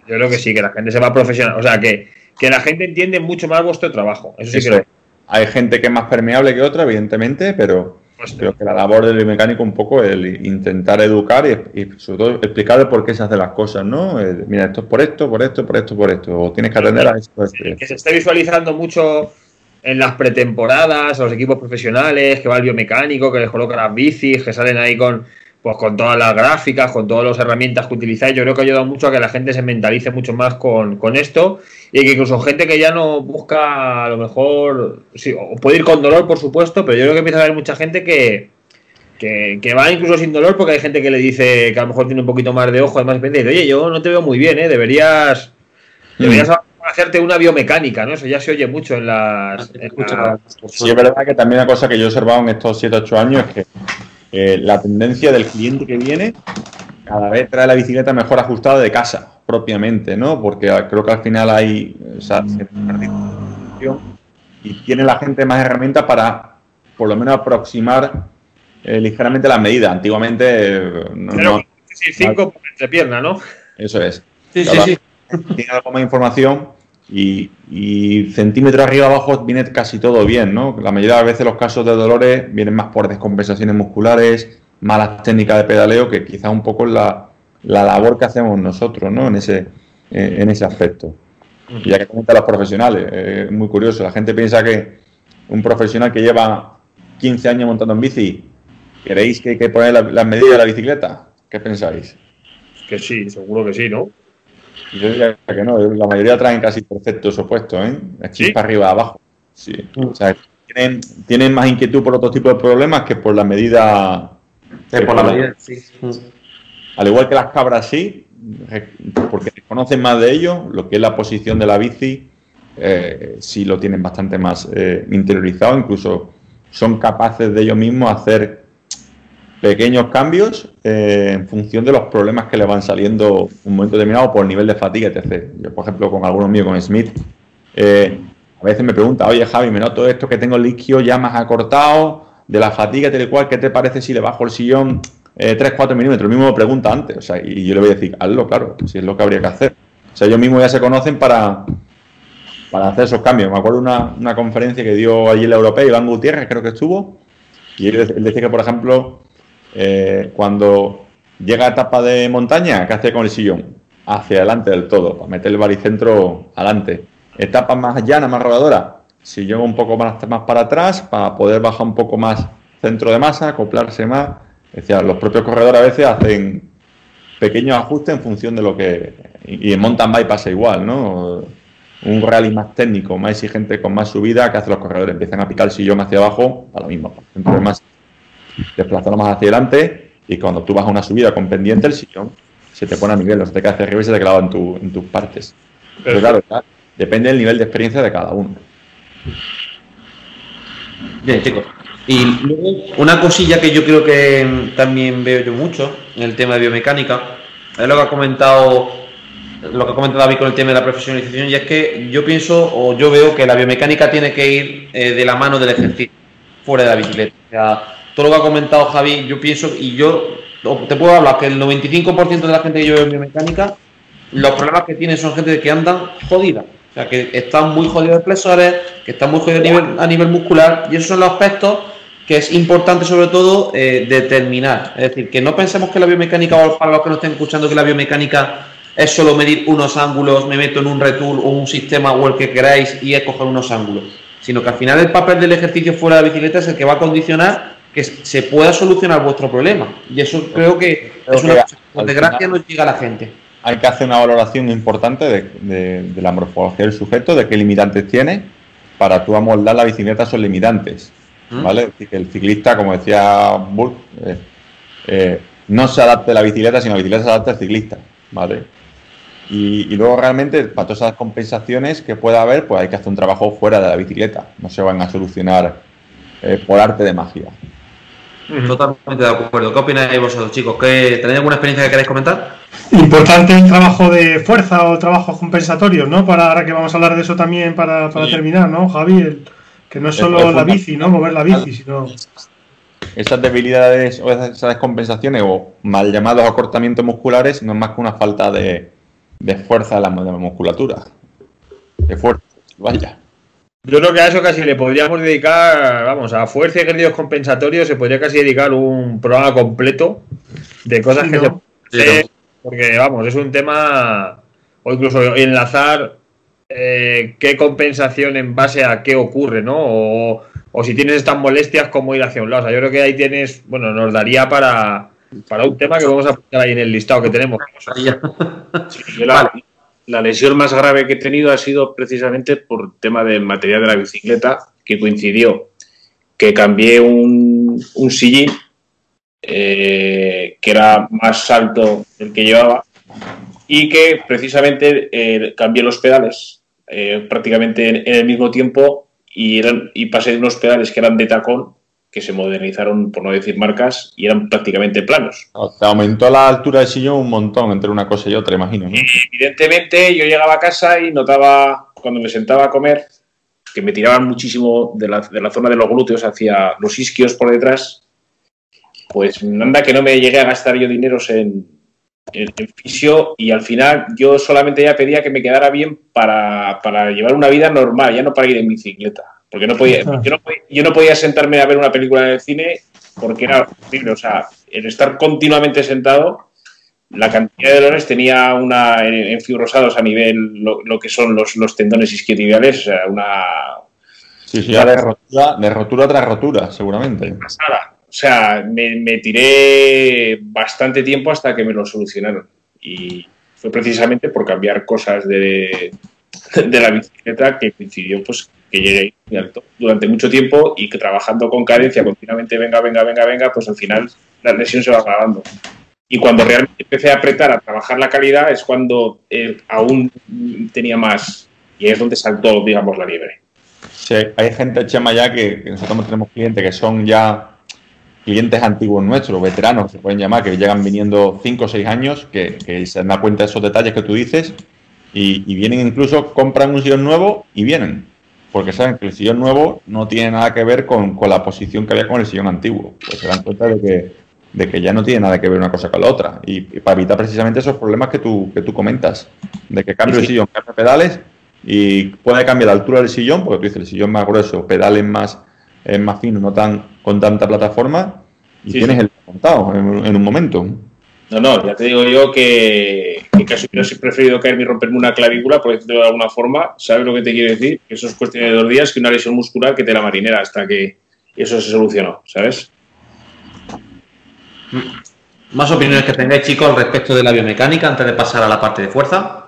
Yo creo que sí, que la gente se va a profesional. O sea, que, que la gente entiende mucho más vuestro trabajo. Eso sí Eso creo. Hay gente que es más permeable que otra, evidentemente, pero Pues, creo que la labor del biomecánico un poco el intentar educar y, y sobre todo explicarle por qué se hacen las cosas, ¿no? Eh, mira, esto es por esto, por esto, por esto, por esto. O tienes que atender a esto. que se esté visualizando mucho en las pretemporadas, a los equipos profesionales, que va el biomecánico, que les coloca las bicis, que salen ahí con pues con todas las gráficas, con todas las herramientas que utilizáis. Yo creo que ha ayudado mucho a que la gente se mentalice mucho más con, con esto y que incluso gente que ya no busca a lo mejor, sí, o puede ir con dolor, por supuesto, pero yo creo que empieza a haber mucha gente que, que, que va incluso sin dolor porque hay gente que le dice que a lo mejor tiene un poquito más de ojo, además depende, oye, yo no te veo muy bien, ¿eh? deberías, deberías hacerte una biomecánica, ¿no? Eso ya se oye mucho en las... en la- Sí, es verdad que también una cosa que yo he observado en estos 7-8 años es que eh, la tendencia del cliente que viene cada vez trae la bicicleta mejor ajustada de casa, propiamente, ¿no? Porque ah, creo que al final hay cierta participación y tiene la gente más herramientas para, por lo menos, aproximar eh, ligeramente las medidas. Antiguamente, eh, no, Pero no- sí, cinco por entrepierna, ¿no? eso es. Sí, sí, sí. Tiene algo más información y, y centímetro arriba abajo viene casi todo bien, ¿no? La mayoría de las veces los casos de dolores vienen más por descompensaciones musculares, malas técnicas de pedaleo, que quizás un poco la, la labor que hacemos nosotros, ¿no? En ese, en ese aspecto. Y ya que comentan los profesionales, es muy curioso, la gente piensa que un profesional que lleva 15 años montando en bici, ¿queréis que hay que poner las medidas de la bicicleta? ¿Qué pensáis? Que sí, seguro que sí, ¿no? Yo diría que no, la mayoría traen casi perfectos opuestos, ¿eh? Chispa arriba abajo. Sí. O sea, tienen, tienen, más inquietud por otro tipo de problemas que por la medida. por la medida, sí. Al igual que las cabras, sí, porque conocen más de ello, lo que es la posición de la bici, eh, sí lo tienen bastante más eh, interiorizado, incluso son capaces de ellos mismos hacer pequeños cambios eh, en función de los problemas que le van saliendo un momento determinado por nivel de fatiga, etc. Yo, por ejemplo, con algunos míos, con Smith, a veces me pregunta, oye Javi, me noto esto que tengo el líquido ya más acortado, de la fatiga, tal y cual, ¿qué te parece si le bajo el sillón 3-4 milímetros? Lo mismo me pregunta antes, o sea, y yo le voy a decir, hazlo, claro, si es lo que habría que hacer. O sea, ellos mismos ya se conocen para, para hacer esos cambios. Me acuerdo una, una conferencia que dio allí la Europea, Iván Gutiérrez creo que estuvo, y él, decía que, por ejemplo, eh, cuando llega a etapa de montaña, ¿qué hace con el sillón? Hacia adelante del todo, para meter el baricentro adelante. Etapa más llana, más rodadora, sillón un poco más, para atrás, para poder bajar un poco más centro de masa, acoplarse más. Decía, los propios corredores a veces hacen pequeños ajustes en función de lo que... Y en mountain bike pasa igual, ¿no? un rally más técnico, más exigente, con más subida, que hace los corredores empiezan a picar el sillón hacia abajo, a lo mismo. Entonces, más desplazarlo más hacia adelante y cuando tú vas a una subida con pendiente, el sillón se te pone a nivel, no se te cae hacia arriba y se te clava en, tu, en tus partes. Pero claro, depende del nivel de experiencia de cada uno. Bien, chicos. Y luego, una cosilla que yo creo que también veo yo mucho en el tema de biomecánica, es lo que ha comentado lo que ha comentado David con el tema de la profesionalización, y es que yo pienso o yo veo que la biomecánica tiene que ir eh, de la mano del ejercicio, fuera de la bicicleta. O sea, todo lo que ha comentado Javi, yo pienso, y yo te puedo hablar que el 95% de la gente que yo veo en biomecánica, los problemas que tienen son gente que andan jodida. O sea, que están muy jodidos de flexores, que están muy jodidos a nivel, a nivel muscular, y esos son los aspectos que es importante sobre todo eh, determinar. Es decir, que no pensemos que la biomecánica, o para los que nos estén escuchando, que la biomecánica es solo medir unos ángulos, me meto en un retool o un sistema o el que queráis y escoger unos ángulos, sino que al final el papel del ejercicio fuera de la bicicleta es el que va a condicionar que se pueda solucionar vuestro problema. Y eso creo que es una cosa que, por desgracia, no llega a la gente. Hay que hacer una valoración importante de, la morfología del sujeto, de qué limitantes tiene, para tú amoldar la bicicleta son limitantes. ¿Mm? ¿Vale? que el ciclista, como decía Bull, eh, eh, no se adapte a la bicicleta, sino la bicicleta se adapta al ciclista. ¿Vale? Y, luego realmente para todas esas compensaciones que pueda haber, pues hay que hacer un trabajo fuera de la bicicleta. No se van a solucionar eh, por arte de magia. Totalmente de acuerdo. ¿Qué opináis vosotros, chicos? ¿Tenéis alguna experiencia que queráis comentar? Importante el trabajo de fuerza o trabajos compensatorios, ¿no? Para ahora que vamos a hablar de eso también para, terminar, ¿no, Javi? que no es solo la bici, ¿no? Mover la bici, sino esas debilidades o esas descompensaciones o mal llamados acortamientos musculares no es más que una falta de, de fuerza de la, musculatura. De fuerza, vaya. Yo creo que a eso casi le podríamos dedicar, vamos, a fuerza y ejercicios compensatorios se podría casi dedicar un programa completo de cosas que se porque vamos, es un tema, o incluso enlazar eh, qué compensación en base a qué ocurre, ¿no? O, o, si tienes estas molestias, cómo ir hacia un lado. O sea, yo creo que ahí tienes, bueno, nos daría para, para un tema que vamos a poner ahí en el listado que tenemos. La, lesión más grave que he tenido ha sido precisamente por tema de material de la bicicleta, que coincidió que cambié un, sillín eh, que era más alto del que llevaba y que precisamente eh, cambié los pedales eh, prácticamente en, el mismo tiempo y pasé de unos pedales que eran de tacón que se modernizaron, por no decir marcas, y eran prácticamente planos. Se aumentó la altura del sillón un montón entre una cosa y otra, imagino. evidentemente, yo llegaba a casa y notaba, cuando me sentaba a comer, que me tiraban muchísimo de la, de la zona de los glúteos hacia los isquios por detrás. Pues anda que no me llegué a gastar yo dineros en, en, fisio y al final yo solamente ya pedía que me quedara bien para, para llevar una vida normal, ya no para ir en bicicleta. Porque no podía, yo no podía, sentarme a ver una película en el cine porque era horrible. O sea, el estar continuamente sentado la cantidad de dolores tenía una enfibrosados a nivel lo, que son los, los tendones isquiotibiales, o sea, una... Sí, sí, de rotura, de rotura tras rotura, seguramente. O sea, me, tiré bastante tiempo hasta que me lo solucionaron. Y fue precisamente por cambiar cosas de, de la bicicleta que coincidió pues que muy alto durante mucho tiempo y que trabajando con cadencia continuamente, venga, venga, venga, venga, pues al final la lesión se va acabando. Y cuando realmente empecé a apretar a trabajar la calidad es cuando eh, aún tenía más y es donde saltó, digamos, la liebre. Sí, hay gente, Chema, ya que, nosotros tenemos clientes que son ya clientes antiguos nuestros, veteranos, se pueden llamar, que llegan viniendo 5 o 6 años, que, se dan cuenta de esos detalles que tú dices y, y, vienen incluso, compran un sillón nuevo y vienen. Porque saben que el sillón nuevo no tiene nada que ver con, con la posición que había con el sillón antiguo. Pues se dan cuenta de que de que ya no tiene nada que ver una cosa con la otra. Y, para evitar precisamente esos problemas que tú, que tú comentas, de que cambio el sillón, cambia pedales y puede cambiar la altura del sillón, porque tú dices el sillón más grueso, pedales más, es más fino, no tan con tanta plataforma, y tienes el montado en, un momento. No, no, ya te digo yo que, que casi hubiera preferido caerme y romperme una clavícula, por decirlo de alguna forma. ¿Sabes lo que te quiero decir? Que eso es cuestión de dos días que una lesión muscular que te la marinera hasta que eso se solucionó, ¿sabes? Más opiniones que tengáis, chicos, respecto de la biomecánica antes de pasar a la parte de fuerza.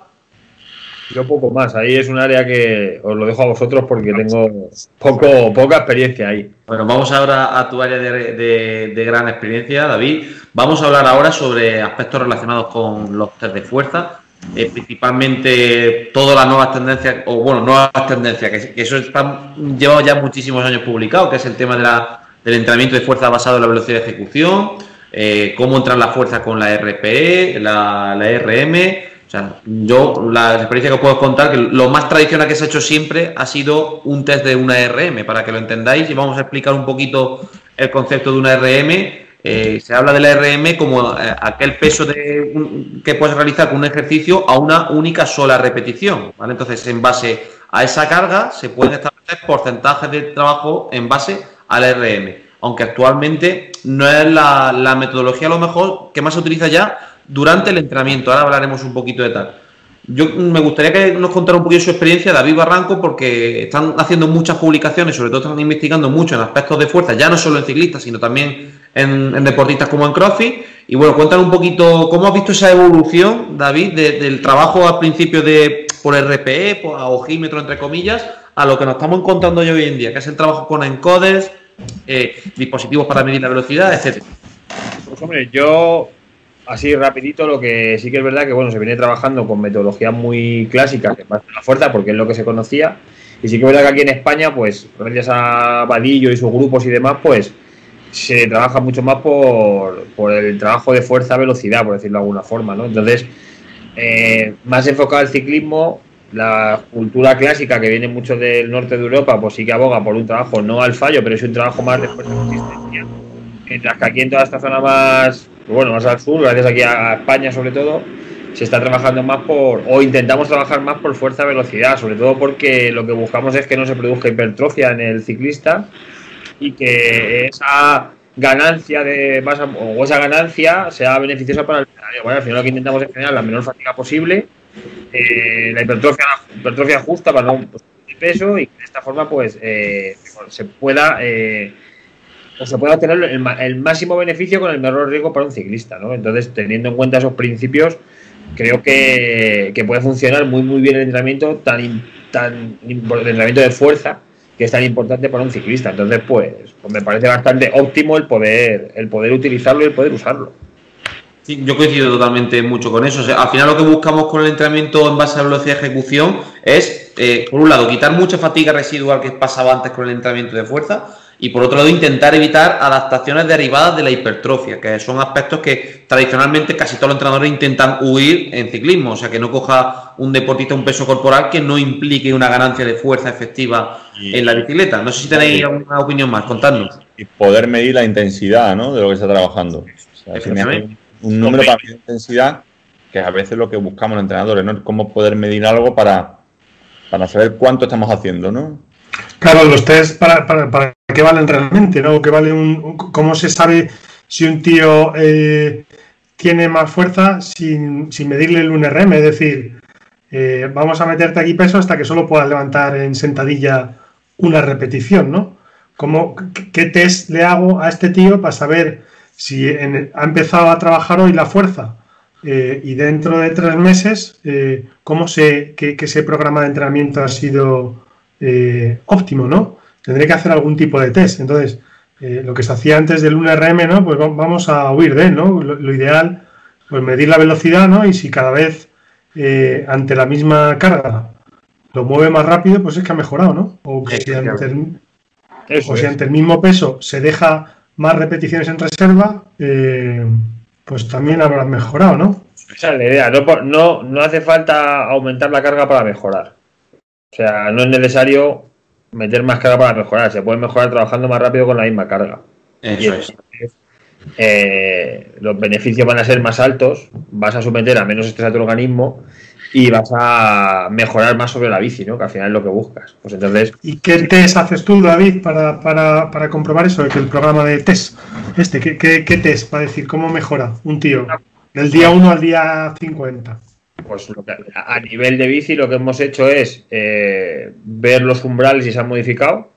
Yo poco más, ahí es un área que os lo dejo a vosotros porque tengo poco, poca experiencia ahí. Bueno, vamos ahora a tu área de, gran experiencia, David. Vamos a hablar ahora sobre aspectos relacionados con los test de fuerza, eh, principalmente todas las nuevas tendencias, o bueno, nuevas tendencias, que, eso está llevado ya muchísimos años publicado, que es el tema de la, del entrenamiento de fuerza basado en la velocidad de ejecución, eh, cómo entran las fuerzas con la RPE, la, RM. O sea, yo la experiencia que os puedo contar, que lo más tradicional que se ha hecho siempre ha sido un test de una RM, para que lo entendáis y vamos a explicar un poquito el concepto de una RM. Eh, se habla de la RM como eh, aquel peso de, que puedes realizar con un ejercicio a una única sola repetición. Entonces, en base a esa carga, se pueden establecer porcentajes de trabajo en base a la RM aunque actualmente no es la, metodología a lo mejor que más se utiliza ya durante el entrenamiento. Ahora hablaremos un poquito de tal. Yo me gustaría que nos contara un poquito su experiencia, David Barranco, porque están haciendo muchas publicaciones, sobre todo están investigando mucho en aspectos de fuerza, ya no solo en ciclistas, sino también en, deportistas como en CrossFit. Y bueno, cuéntanos un poquito cómo has visto esa evolución, David, del trabajo al principio de por RPE, por, ojímetro, entre comillas, a lo que nos estamos encontrando hoy en día, que es el trabajo con encoders, eh, dispositivos para medir la velocidad, etcétera. Pues hombre, yo así rapidito lo que sí que es verdad que bueno se viene trabajando con metodologías muy clásicas que más la fuerza porque es lo que se conocía y sí que es verdad que aquí en España pues gracias a Vadillo y sus grupos y demás pues se trabaja mucho más por, el trabajo de fuerza velocidad por decirlo de alguna forma ¿no? entonces eh, más enfocado al ciclismo la cultura clásica que viene mucho del norte de Europa, pues sí que aboga por un trabajo no al fallo, pero es un trabajo más de fuerza consistencia. Mientras que aquí en toda esta zona más, bueno, más al sur, gracias aquí a España sobre todo, se está trabajando más por, o intentamos trabajar más por fuerza velocidad, sobre todo porque lo que buscamos es que no se produzca hipertrofia en el ciclista y que esa ganancia de masa o esa ganancia sea beneficiosa para el Bueno, al final lo que intentamos es generar la menor fatiga posible eh, la hipertrofia, justa para no pues, peso y de esta forma pues eh, se pueda eh, se pueda obtener el, máximo beneficio con el menor riesgo para un ciclista ¿no? entonces teniendo en cuenta esos principios creo que, puede funcionar muy muy bien el entrenamiento tan tan entrenamiento de fuerza que es tan importante para un ciclista entonces pues, pues me parece bastante óptimo el poder el poder utilizarlo y el poder usarlo yo coincido totalmente mucho con eso. al final lo que buscamos con el entrenamiento en base a velocidad de ejecución es, eh, por un lado, quitar mucha fatiga residual que pasaba antes con el entrenamiento de fuerza y por otro lado intentar evitar adaptaciones derivadas de la hipertrofia, que son aspectos que tradicionalmente casi todos los entrenadores intentan huir en ciclismo, o sea, que no coja un deportista un peso corporal que no implique una ganancia de fuerza efectiva en la bicicleta. No sé si tenéis alguna opinión más, contadnos. Y poder medir la intensidad ¿no? de lo que está trabajando. O un número para medir intensidad, que a veces lo que buscamos los entrenadores, ¿no? Cómo poder medir algo para, para saber cuánto estamos haciendo, ¿no? Claro, los test, ¿para, para, qué valen realmente? ¿no? ¿Qué vale un, ¿Cómo se sabe si un tío eh, tiene más fuerza sin, medirle el 1RM, es decir, eh, vamos a meterte aquí peso hasta que solo puedas levantar en sentadilla una repetición, ¿no? ¿Cómo, ¿Qué test le hago a este tío para saber si ha empezado a trabajar hoy la fuerza eh, y dentro de tres meses, cómo sé que, ese programa de entrenamiento ha sido óptimo, ¿no? Tendré que hacer algún tipo de test. Entonces, eh, lo que se hacía antes del 1RM, ¿no? Pues vamos a huir de él, ¿no? Lo, ideal, pues medir la velocidad, ¿no? Y si cada vez eh, ante la misma carga lo mueve más rápido, pues es que ha mejorado, ¿no? O, si, ante el, mismo peso se deja más repeticiones en reserva, eh, pues también habrá mejorado, ¿no? Esa es la idea. No, no hace falta aumentar la carga para mejorar. O sea, no es necesario meter más carga para mejorar. Se puede mejorar trabajando más rápido con la misma carga. Eso es. Eh, los beneficios van a ser más altos, vas a someter a menos estrés a tu organismo y vas a mejorar más sobre la bici, ¿no? Que al final es lo que buscas. Pues entonces. ¿Y qué test haces tú, David, para, para, para comprobar eso? Que el programa de test, este, ¿qué, qué, qué test para decir cómo mejora un tío del día 1 al día 50? Pues a nivel de bici lo que hemos hecho es eh, ver los umbrales si se han modificado,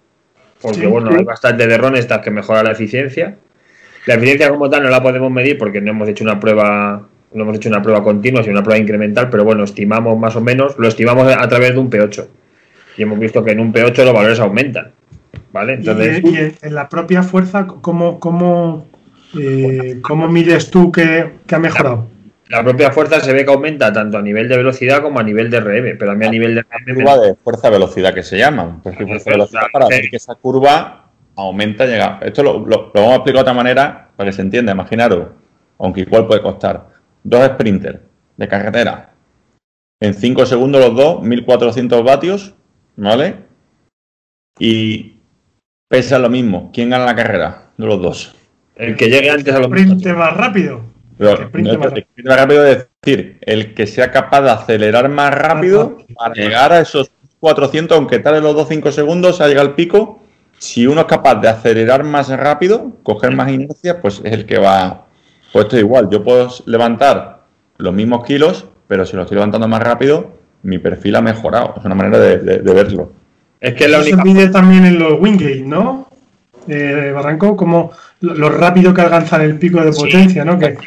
porque bueno, hay bastante de estas que mejora la eficiencia. La eficiencia como tal no la podemos medir porque no hemos hecho una prueba, no hemos hecho una prueba continua, sino una prueba incremental, pero bueno, estimamos más o menos, lo estimamos a través de un P8. Y hemos visto que en un P8 los valores aumentan. ¿Vale? Entonces, ¿Y, en la propia fuerza, ¿cómo, cómo, eh, cómo mides tú que, que ha mejorado? La propia fuerza se ve que aumenta tanto a nivel de velocidad como a nivel de RM, pero a mí a nivel de RM... Curva de fuerza-velocidad que se llama. Pues fuerza-velocidad para hacer que esa curva aumenta, llega. Esto lo, lo, vamos a explicar de otra manera para que se entienda. Imaginaros, aunque igual puede costar, dos sprinters de carretera. En 5 segundos los dos, 1400 vatios, ¿vale? Y pesa lo mismo. ¿Quién gana la carrera de los dos? El que llegue antes a los sprint más rápido. Pero más rápido es decir, el que sea capaz de acelerar más rápido para llegar a esos 400, aunque tarde los 2-5 segundos, a llegar al pico. Si uno es capaz de acelerar más rápido, coger más inercia, pues es el que va. Pues esto es igual, yo puedo levantar los mismos kilos, pero si lo estoy levantando más rápido, mi perfil ha mejorado. Es una manera de, verlo. Es que la única... se también en los Wingate, ¿no? Eh, Barranco, como lo, rápido que alcanzan el pico de potencia, ¿no? Que,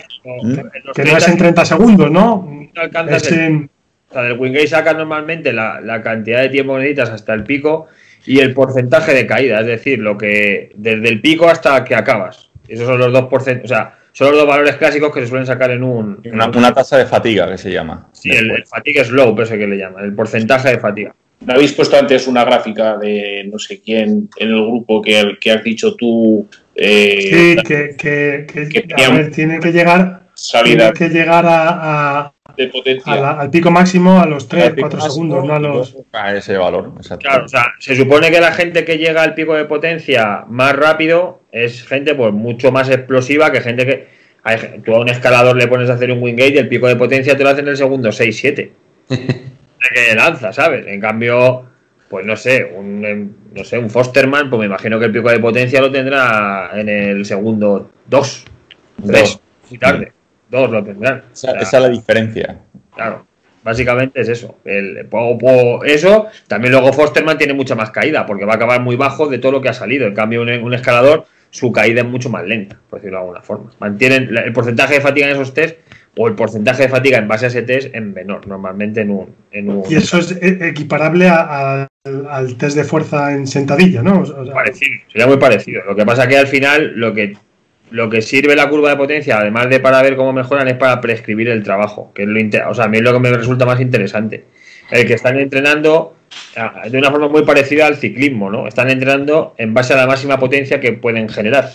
que no es en 30 segundos, ¿no? es en... o sea, del Wingate sacas normalmente la, cantidad de tiempo que necesitas hasta el pico y el porcentaje de caída, es decir, lo que desde el pico hasta que acabas. Esos son los dos porcentajes, o sea, son los dos valores clásicos que se suelen sacar en un... una, tasa de fatiga que se llama. Sí, el, fatiga slow, eso que le llaman, el porcentaje de fatiga. Me habéis puesto antes una gráfica de no sé quién en el grupo que, que has dicho tú eh, sí, que, que, tiene que llegar, tiene que llegar a, al pico máximo a los 3, 4 segundos, no a los. A ese valor, Claro, o sea, se supone que la gente que llega al pico de potencia más rápido es gente pues mucho más explosiva que gente que. Hay, tú a un escalador le pones a hacer un wingate y el pico de potencia te lo hace en el segundo 6, 7. *laughs* que lanza, ¿sabes? En cambio pues no sé, un, em, no sé, un Fosterman, pues me imagino que el pico de potencia lo tendrá en el segundo 2, 3, muy tarde. 2 lo tendrán. Esa, es la diferencia. Claro, básicamente es eso. El, eso, también luego Fosterman tiene mucha más caída, porque va a acabar muy bajo de todo lo que ha salido. En cambio, un, escalador, su caída es mucho más lenta, por decirlo de alguna forma. Mantienen el porcentaje de fatiga en esos test o el porcentaje de fatiga en base a ese test en menor, normalmente en un... En un... Y eso es e, equiparable a, al test de fuerza en sentadilla, ¿no? parecido, sería muy parecido. Lo que pasa que al final lo que lo que sirve la curva de potencia, además de para ver cómo mejoran, es para prescribir el trabajo, que es lo o sea, a mí es lo que me resulta más interesante. El que están entrenando ah, de una forma muy parecida al ciclismo, ¿no? Están entrenando en base a la máxima potencia que pueden generar.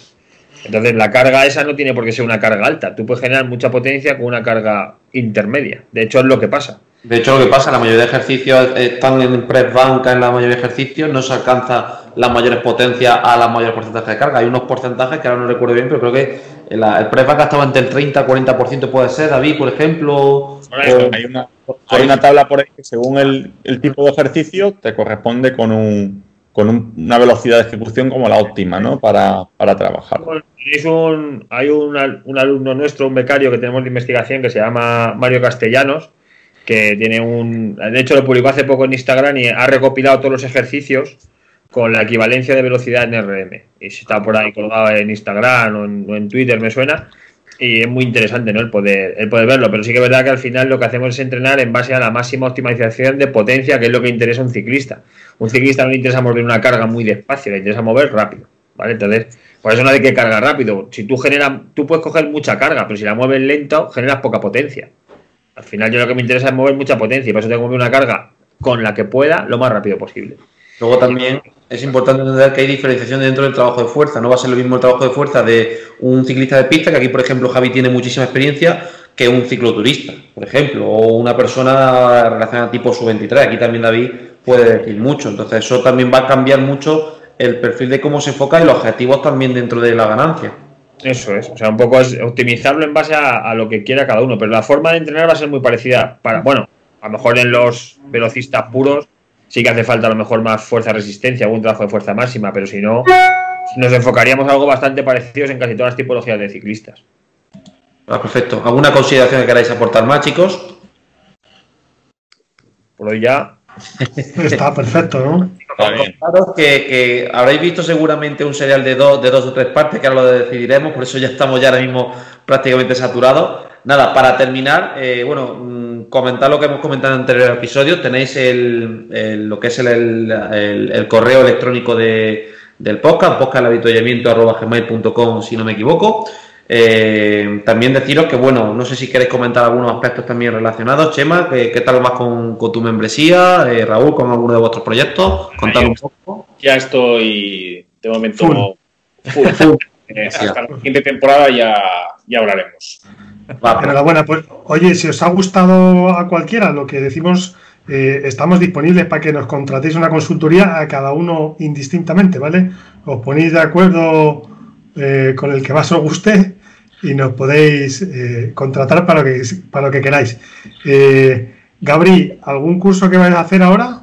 Entonces, la carga esa no tiene por qué ser una carga alta. Tú puedes generar mucha potencia con una carga intermedia. De hecho, es lo que pasa. De hecho, lo que pasa, la mayoría de ejercicios están en press banca, en la mayoría de ejercicios, no se alcanza las mayores potencias a las mayores porcentajes de carga. Hay unos porcentajes que ahora no recuerdo bien, pero creo que el, press banca estaba entre el 30 40%, puede ser, David, por ejemplo. hay, una, tabla por ahí que según el, tipo de ejercicio te corresponde con un, con una velocidad de ejecución como la óptima, ¿no? Para, trabajar. un, hay un, un, alumno nuestro, un becario que tenemos de investigación que se llama Mario Castellanos, que tiene un... De hecho, lo publicó hace poco en Instagram y ha recopilado todos los ejercicios con la equivalencia de velocidad en RM. Y está por ahí colgado en Instagram o en, Twitter, me suena. Y es muy interesante, ¿no? El poder, el poder verlo. Pero sí que es verdad que al final lo que hacemos es entrenar en base a la máxima optimización de potencia, que es lo que interesa a un ciclista. Un ciclista no le interesa mover una carga muy despacio, le interesa mover rápido. ¿Vale? Entonces, por eso no hay que cargar rápido. Si tú generas, tú puedes coger mucha carga, pero si la mueves lento, generas poca potencia. Al final yo lo que me interesa es mover mucha potencia y por eso tengo que mover una carga con la que pueda lo más rápido posible. Luego también es importante entender que hay diferenciación dentro del trabajo de fuerza. No va a ser lo mismo el trabajo de fuerza de un ciclista de pista, que aquí, por ejemplo, Javi tiene muchísima experiencia, que un cicloturista, por ejemplo, o una persona relacionada tipo sub-23. Aquí también David puede decir mucho. Entonces, eso también va a cambiar mucho el perfil de cómo se enfoca y los objetivos también dentro de la ganancia. Eso es, o sea, un poco es optimizarlo en base a, lo que quiera cada uno, pero la forma de entrenar va a ser muy parecida. Para, bueno, a lo mejor en los velocistas puros sí que hace falta a lo mejor más fuerza-resistencia, algún trabajo de fuerza máxima, pero si no, nos enfocaríamos a algo bastante parecido en casi todas las tipologías de ciclistas. Ah, perfecto. ¿Alguna consideración que queráis aportar más, chicos? Por hoy ya. *laughs* Está perfecto, ¿no? que, que, habréis visto seguramente un serial de dos, de dos o tres partes, que ahora lo decidiremos, por eso ya estamos ya ahora mismo prácticamente saturados. Nada, para terminar, eh, bueno, comentar lo que hemos comentado en anterior episodio. Tenéis el, lo que es el, el correo electrónico de, del podcast, podcastabituallamiento.com, si no me equivoco. Eh, también deciros que, bueno, no sé si queréis comentar algunos aspectos también relacionados. Chema, ¿qué, tal más con, tu membresía? Eh, Raúl, con alguno de vuestros proyectos. Contad un poco. Ya estoy, de momento, *laughs* full. Eh, hasta la siguiente temporada ya, ya hablaremos. Enhorabuena. Pues, oye, si os ha gustado a cualquiera lo que decimos, estamos disponibles para que nos contratéis una consultoría a cada uno indistintamente, ¿vale? Os ponéis de acuerdo con el que más os guste y nos podéis eh, contratar para lo que, para lo que queráis. Eh, Gabri, ¿algún curso que vais a hacer ahora?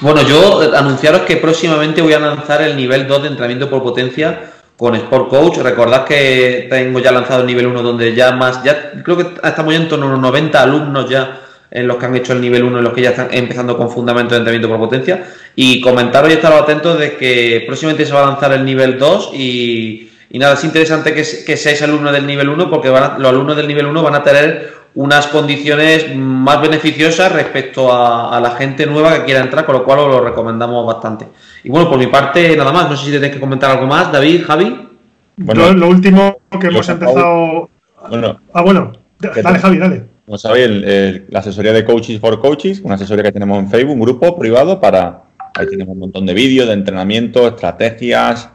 Bueno, yo eh, anunciaros que próximamente voy a lanzar el nivel 2 de entrenamiento por potencia con Sport Coach. Recordad que tengo ya lanzado el nivel 1 donde ya más, ya creo que estamos ya en torno a unos 90 alumnos ya en los que han hecho el nivel 1, en los que ya están empezando con fundamentos de entrenamiento por potencia. Y comentaros y estaros atentos de que próximamente se va a lanzar el nivel 2 y nada, es interesante que, seáis alumnos del nivel 1 porque los alumnos del nivel 1 van a tener unas condiciones más beneficiosas respecto a, la gente nueva que quiera entrar, con lo cual os lo recomendamos bastante. Y bueno, por mi parte, nada más. No sé si tenéis que comentar algo más, David, Javi. Bueno, lo, último que hemos empezado. Bueno, ah, bueno, dale, Javi, dale. Como sabéis, la asesoría de Coaches for Coaches, una asesoría que tenemos en Facebook, un grupo privado para. Ahí tenemos un montón de vídeos, de entrenamiento, estrategias,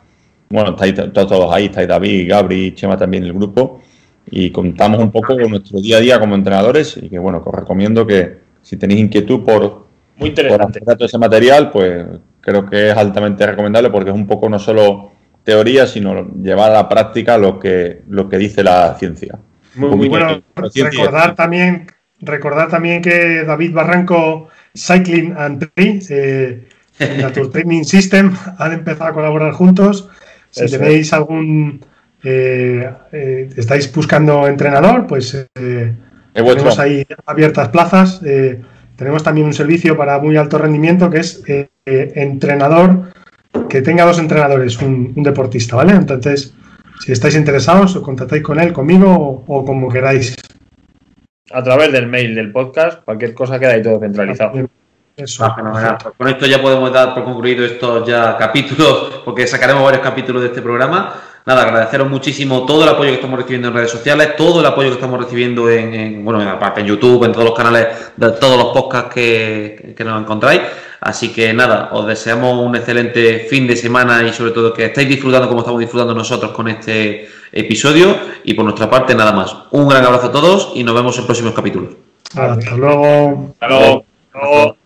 bueno, estáis todos ahí, estáis David, Gabri, Chema también en el grupo y contamos un poco con nuestro día a día como entrenadores y que bueno, os recomiendo que si tenéis inquietud por, Muy interesante. por ese material, pues creo que es altamente recomendable porque es un poco no solo teoría, sino llevar a la práctica lo que, lo que dice la ciencia. Muy, bueno, recordar también, recordar también que David Barranco, Cycling and Training, eh, *laughs* Nature Training System, han empezado a colaborar juntos si tenéis algún. Eh, eh, estáis buscando entrenador, pues eh, tenemos ahí abiertas plazas. tenemos también un servicio para muy alto rendimiento que es entrenador que tenga dos entrenadores, un, deportista, ¿vale? Entonces, si estáis interesados, os contactáis con él, conmigo o, como queráis. A través del mail del podcast, cualquier cosa queda ahí todo centralizado. Eso. Ah, pues con esto ya podemos dar por concluido estos ya capítulos, porque sacaremos varios capítulos de este programa. Nada, agradeceros muchísimo todo el apoyo que estamos recibiendo en redes sociales, todo el apoyo que estamos recibiendo en, bueno, aparte en YouTube, en todos los canales, de todos los podcasts que, que nos encontráis. Así que nada, os deseamos un excelente fin de semana y sobre todo que estéis disfrutando como estamos disfrutando nosotros con este episodio. Y por nuestra parte, nada más. Un gran abrazo a todos y nos vemos en próximos capítulos. Hasta luego. Hasta luego.